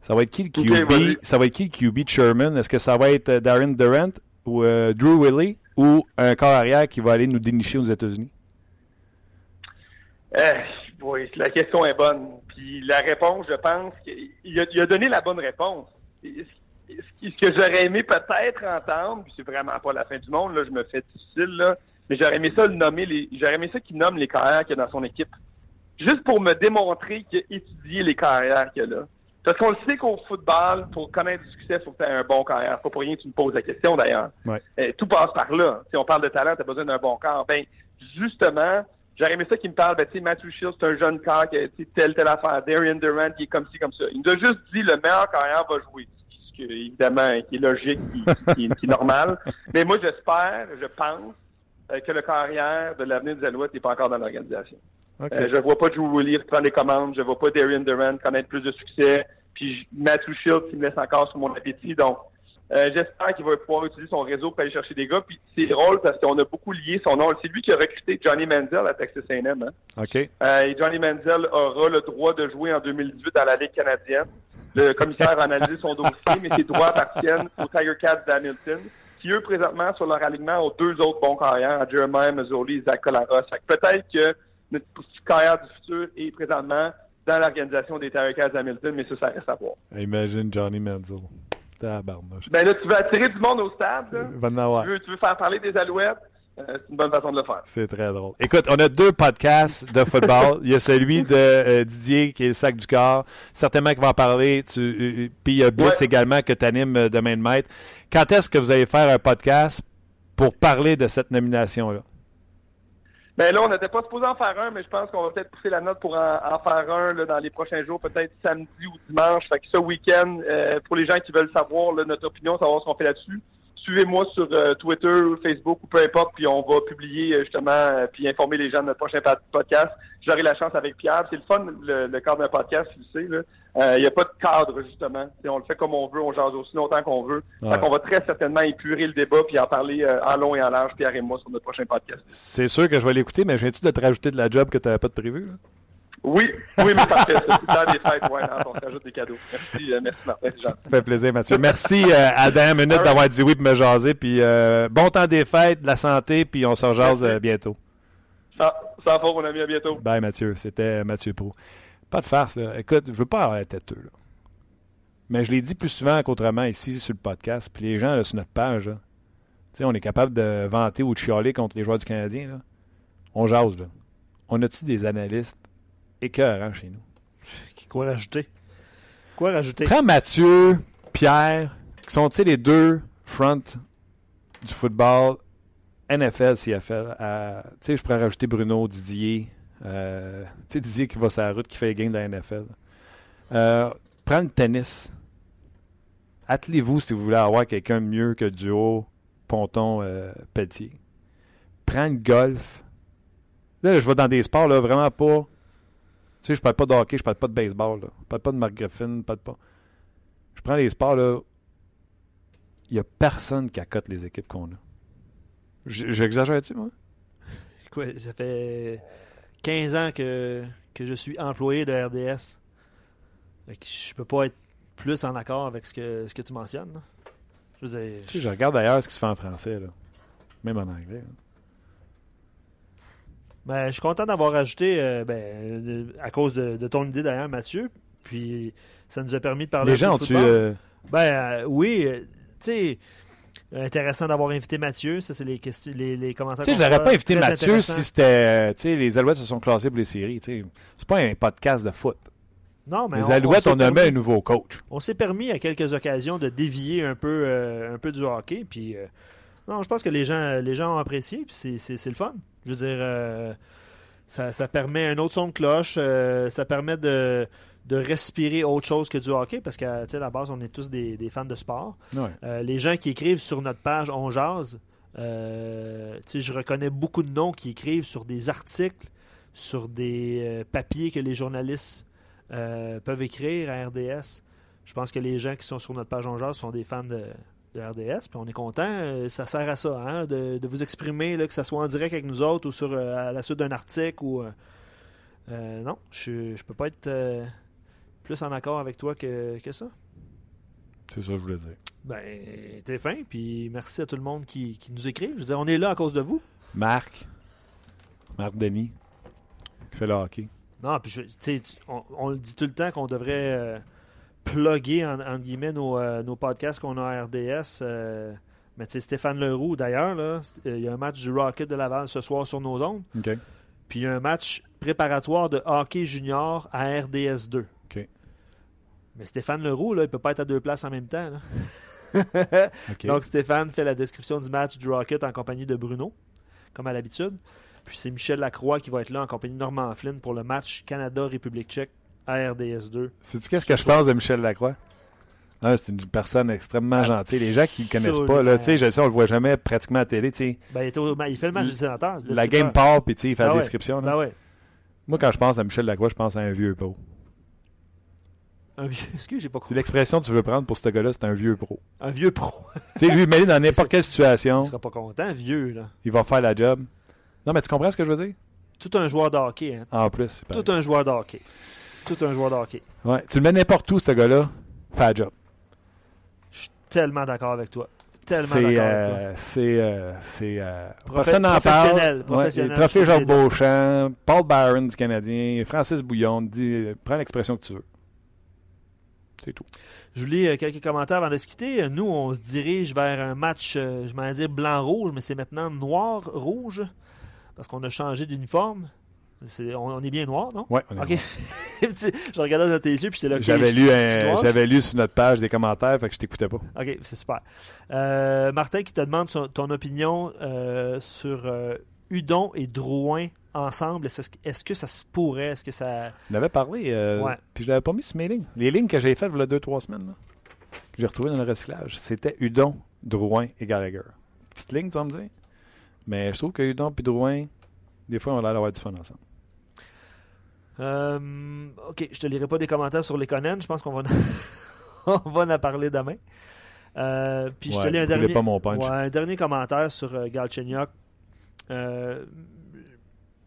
Ça va être qui le QB? ça va être qui le QB Sherman? Est-ce que ça va être euh, Darren Durant ou euh, Drew Willie ou un corps arrière qui va aller nous dénicher aux États-Unis? Eh, oui, la question est bonne. Puis la réponse, je pense qu'il a, donné la bonne réponse. Ce que j'aurais aimé peut-être entendre, puis c'est vraiment pas la fin du monde, là, je me fais difficile, là, mais j'aurais aimé ça le nommer, les, j'aurais aimé ça qu'il nomme les carrières qu'il y a dans son équipe. Juste pour me démontrer qu'il a étudié les carrières qu'il y a là. Parce qu'on le sait qu'au football, pour connaître du succès, il faut que tu aies un bon carrière. Pas pour rien que tu me poses la question d'ailleurs. Euh, tout passe par là. Si on parle de talent, tu as besoin d'un bon corps. Ben, justement, j'aurais aimé ça qu'il me parle, ben, tu sais, Matthew Shields, c'est un jeune corps qui a telle, telle affaire. Darian Durant, qui est comme ci, comme ça. Il nous a juste dit le meilleur carrière va jouer. Ce qui, évidemment, qui est logique, qui, est normal. Mais moi, j'espère, je pense, euh, que le carrière de l'avenir des Alouettes n'est pas encore dans l'organisation. Euh, je ne vois pas Drew Willie prendre les commandes. Je ne vois pas Darian Durant connaître plus de succès. Puis Matthew Shields qui me laisse encore sur mon appétit. Donc, euh, j'espère qu'il va pouvoir utiliser son réseau pour aller chercher des gars. Puis c'est drôle parce qu'on a beaucoup lié son nom. C'est lui qui a recruté Johnny Manziel à Texas A&M. Hein. OK. Euh, et Johnny Manziel aura le droit de jouer en 2018 dans la Ligue canadienne. Le commissaire a analysé son dossier, mais ses droits appartiennent aux Tiger Cats d'Hamilton, qui eux, présentement, sur leur alignement, ont deux autres bons carrières, Jeremiah Mazzoli et Zach Collaros. Peut-être que notre carrière du futur est présentement dans l'organisation des Tigers Hamilton, mais ça, ça reste à voir. Imagine Johnny Manziel. Ben là, tu veux attirer du monde au stade. Là? Tu, veux, tu veux faire parler des Alouettes? Euh, c'est une bonne façon de le faire. C'est très drôle. Écoute, on a deux podcasts de football. il y a celui de euh, Didier qui est le sac du corps. Certainement qu'il va en parler. Tu, euh, puis il y a Blitz également que tu animes de main de maître. Quand est-ce que vous allez faire un podcast pour parler de cette nomination-là? Ben là, on n'était pas supposé en faire un, mais je pense qu'on va peut-être pousser la note pour en, faire un là, dans les prochains jours, peut-être samedi ou dimanche. Fait que ce week-end, euh, pour les gens qui veulent savoir notre opinion, savoir ce qu'on fait là-dessus, suivez-moi sur euh, Twitter, Facebook ou peu importe, puis on va publier euh, justement, puis informer les gens de notre prochain podcast. J'aurai la chance avec Pierre. C'est le fun, le, cadre d'un podcast, tu sais. Là. Il n'y a pas de cadre, justement. on le fait comme on veut, on jase aussi longtemps qu'on veut. Ouais. on va très certainement épurer le débat puis en parler en long et en large, Pierre et moi, sur notre prochain podcast. C'est sûr que je vais l'écouter, mais viens-tu de te rajouter de la job que tu n'avais pas de prévu? Là? Oui, oui, mais parfait. C'est des fêtes, ouais, on s'ajoute des cadeaux. Merci, euh, merci Martin. Ça fait plaisir, Mathieu. Merci, euh, Adam, minute d'avoir dit oui pour me jaser. Puis euh, bon temps des fêtes, de la santé, puis on s'en jase euh, bientôt. Ça, ça va, mon ami, à bientôt. Bye, Mathieu. C'était Mathieu Pro. Pas de farce, là. Écoute, je veux pas avoir la tête là. Mais je l'ai dit plus souvent qu'autrement ici sur le podcast. Puis les gens, là, sur notre page, là, on est capable de vanter ou de chialer contre les joueurs du Canadien. Là. On jase, là. On a-tu des analystes écœurants chez nous? Quoi rajouter? Quoi rajouter? Prends Mathieu, Pierre, qui sont les deux front du football NFL, CFL. Tu sais, je pourrais rajouter Bruno, Didier. Euh, tu sais, Didier qui va sur la route, qui fait les games dans la NFL. Euh, prends le tennis. Attelez-vous si vous voulez avoir quelqu'un de mieux que duo Ponton-Pelletier. Euh, prends le golf. Là, je vais dans des sports, là, vraiment pas. Tu sais, je parle pas de hockey, je parle pas de baseball, là. Je parle pas de Mark Griffin, je parle pas. Je prends les sports, là. Il n'y a personne qui accote les équipes qu'on a. J'exagère-tu, moi? Quoi, ça fait 15 ans que, que je suis employé de RDS. je peux pas être plus en accord avec ce que, ce que tu mentionnes. Je, veux dire, je... regarde d'ailleurs ce qui se fait en français, là. même en anglais. Ben, je suis content d'avoir ajouté, euh, ben, à cause de, ton idée d'ailleurs, Mathieu. Puis ça nous a permis de parler Les gens ont-tu. Euh, ben euh, oui, tu sais. Intéressant d'avoir invité Mathieu. Ça, c'est les, questions, les, les commentaires. Tu sais, je n'aurais pas invité Mathieu si c'était. Tu sais, les Alouettes se sont classés pour les séries. Tu sais, c'est pas un podcast de foot. Non, mais les Alouettes, on, a mis un nouveau coach. On s'est permis à quelques occasions de dévier un peu, un peu du hockey. Puis, non, je pense que les gens, les gens ont apprécié. Puis c'est le fun. Je veux dire, euh, ça, permet un autre son de cloche, euh, ça permet de, respirer autre chose que du hockey, parce qu'à la base, on est tous des, fans de sport. Euh, les gens qui écrivent sur notre page On Jase, je reconnais beaucoup de noms qui écrivent sur des articles, sur des papiers que les journalistes peuvent écrire à RDS. Je pense que les gens qui sont sur notre page On Jase sont des fans de, de RDS. Puis on est content. Euh, ça sert à ça, hein, de, vous exprimer, là, que ce soit en direct avec nous autres ou sur euh, à la suite d'un article. ou euh, Non, je ne peux pas être plus en accord avec toi que, que ça? C'est ça que je voulais dire. Ben, t'es fin, puis merci à tout le monde qui, nous écrit. Je veux dire, on est là à cause de vous. Marc, Marc Denis, qui fait le hockey. Non, puis on, on, le dit tout le temps qu'on devrait plugger, en, guillemets, euh, nos, podcasts qu'on a à RDS. Euh, mais tu sais, Stéphane Leroux, d'ailleurs, là, il y a un match du Rocket de Laval ce soir sur nos ondes. Puis il y a un match préparatoire de hockey junior à RDS 2. Mais Stéphane Leroux, là, il peut pas être à deux places en même temps. Donc Stéphane fait la description du match du Rocket en compagnie de Bruno, comme à l'habitude. Puis c'est Michel Lacroix qui va être là en compagnie de Norman Flynn pour le match Canada-République tchèque rds 2. Sais-tu qu'est-ce que je pense de Michel Lacroix? Ah, c'est une personne extrêmement gentille. Les gens qui ne connaissent pas, là, je sais, on le voit jamais pratiquement à la télé. Ben, il, fait le match du sénateur. La game part, puis il fait la ben description. Ben Moi, quand je pense à Michel Lacroix, je pense à un vieux pro. Un vieux. Excuse, j'ai pas compris. L'expression que tu veux prendre pour ce gars-là, c'est un vieux pro. Un vieux pro. tu sais, lui, mêlé dans n'importe quelle situation. Il sera pas content, vieux, là. Il va faire la job. Non, mais tu comprends ce que je veux dire? Tout un joueur de hockey. Hein. En plus. Tout un joueur de hockey tout un joueur de hockey. Ouais, tu le mets n'importe où, ce gars-là, fais job. Je suis tellement d'accord avec toi. Tellement d'accord avec toi. Euh, c'est. Euh, euh, personne n'en parle. Professionnel. trophée Jacques Beauchamp, Paul Barron du Canadien, Francis Bouillon, dis, prends l'expression que tu veux. C'est tout. Je lis quelques commentaires avant de se quitter. Nous, on se dirige vers un match, je m'allais dire blanc-rouge, mais c'est maintenant noir-rouge parce qu'on a changé d'uniforme on, est bien noir, non? Oui, on est OK. je regardais dans tes yeux, puis j'étais là. J'avais lu, j'avais lu sur notre page des commentaires, fait que je t'écoutais pas. OK, c'est super. Euh, Martin qui te demande ton opinion euh, sur euh, Udon et Drouin ensemble. Est-ce, que ça se pourrait? Est-ce que ça... On avait parlé, ouais. puis je l'avais pas mis sur mes lignes. Les lignes que j'ai faites il y a deux, trois semaines, que j'ai retrouvées dans le recyclage, c'était Udon, Drouin et Gallagher. Petite ligne, tu vas me dire? Mais je trouve que Udon et Drouin, des fois, on a l'air d'avoir du fun ensemble. Euh, ok, je te lirai pas des commentaires sur les Conan. Je pense qu'on va, on va en parler demain. Euh, puis je te lis un dernier, un dernier commentaire sur euh, Galchenyuk.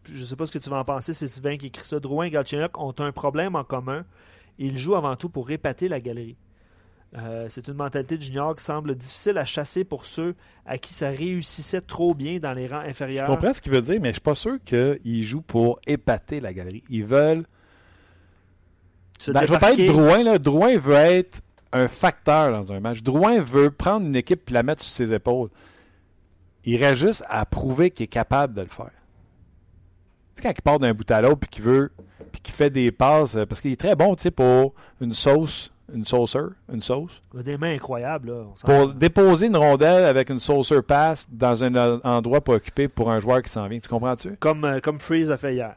Je sais pas ce que tu vas en penser. C'est Sylvain qui écrit ça. Drouin et Galchenyuk ont un problème en commun. Ils jouent avant tout pour épater la galerie. Euh, c'est une mentalité de junior qui semble difficile à chasser pour ceux à qui ça réussissait trop bien dans les rangs inférieurs. Je comprends ce qu'il veut dire, mais je suis pas sûr qu'ils jouent pour épater la galerie. Ils veulent. Ben, je vais pas être Drouin. Là. Drouin veut être un facteur dans un match. Drouin veut prendre une équipe et la mettre sur ses épaules. Il reste juste à prouver qu'il est capable de le faire. Quand il part d'un bout à l'autre puis qu'il veut puis qu'il fait des passes parce qu'il est très bon pour une sauce une sauceur, une sauce. Des mains incroyables. Là. pour déposer une rondelle avec une sauceur passe dans un endroit pas occupé pour un joueur qui s'en vient. Tu comprends-tu? Comme, euh, comme Freeze a fait hier.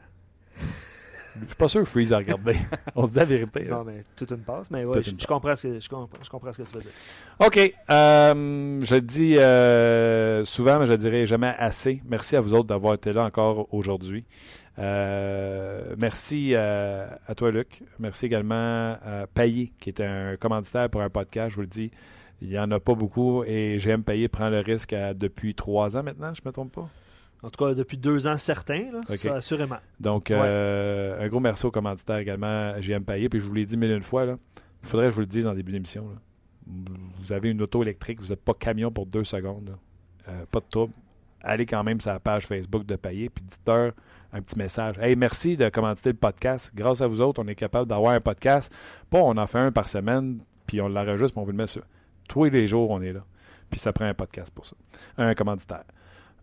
Je suis pas sûr que Freeze a regardé. On se dit la vérité. Non, mais toute une passe. Mais ouais, je, comprends ce que, je, comprends, je comprends ce que tu veux dire. OK. Euh, je le dis euh, souvent, mais je le dirai jamais assez. Merci à vous autres d'avoir été là encore aujourd'hui. Euh, merci à toi, Luc. Merci également à Payé, qui est un commanditaire pour un podcast. Je vous le dis, il n'y en a pas beaucoup et j'aime Payé prend le risque depuis trois ans maintenant, je ne me trompe pas? En tout cas, depuis deux ans certains, là, assurément. Donc, euh, un gros merci aux commanditaires également JM Payé. Puis je vous l'ai dit mille une fois, il faudrait que je vous le dise en début d'émission. Vous avez une auto électrique, vous n'êtes pas camion pour deux secondes. Euh, pas de trouble. Allez quand même sur la page Facebook de Payé, puis dites-leur un petit message. Hey, merci de commenter le podcast. Grâce à vous autres, on est capable d'avoir un podcast. Pas on en fait un par semaine, puis on l'enregistre, puis on vous le met sur. Tous les jours, on est là. Puis ça prend un podcast pour ça. Un commanditaire.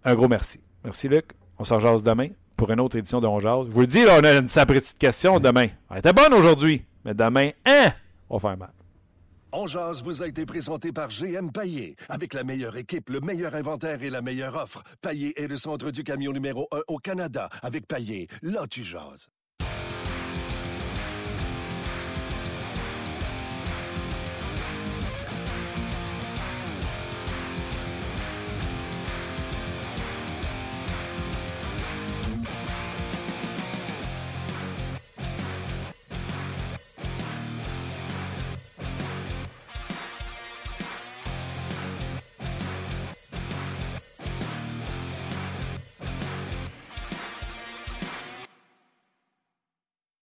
Un gros merci. Merci, Luc. On s'en jase demain pour une autre édition de On Jase. Je vous le dis, là, on a une sacrée petite question demain. Elle était bonne aujourd'hui, mais demain, hein, on va faire mal. On Jase vous a été présenté par GM Paillé. Avec la meilleure équipe, le meilleur inventaire et la meilleure offre. Paillé est le centre du camion numéro 1 au Canada. Avec Paillé, là tu jases.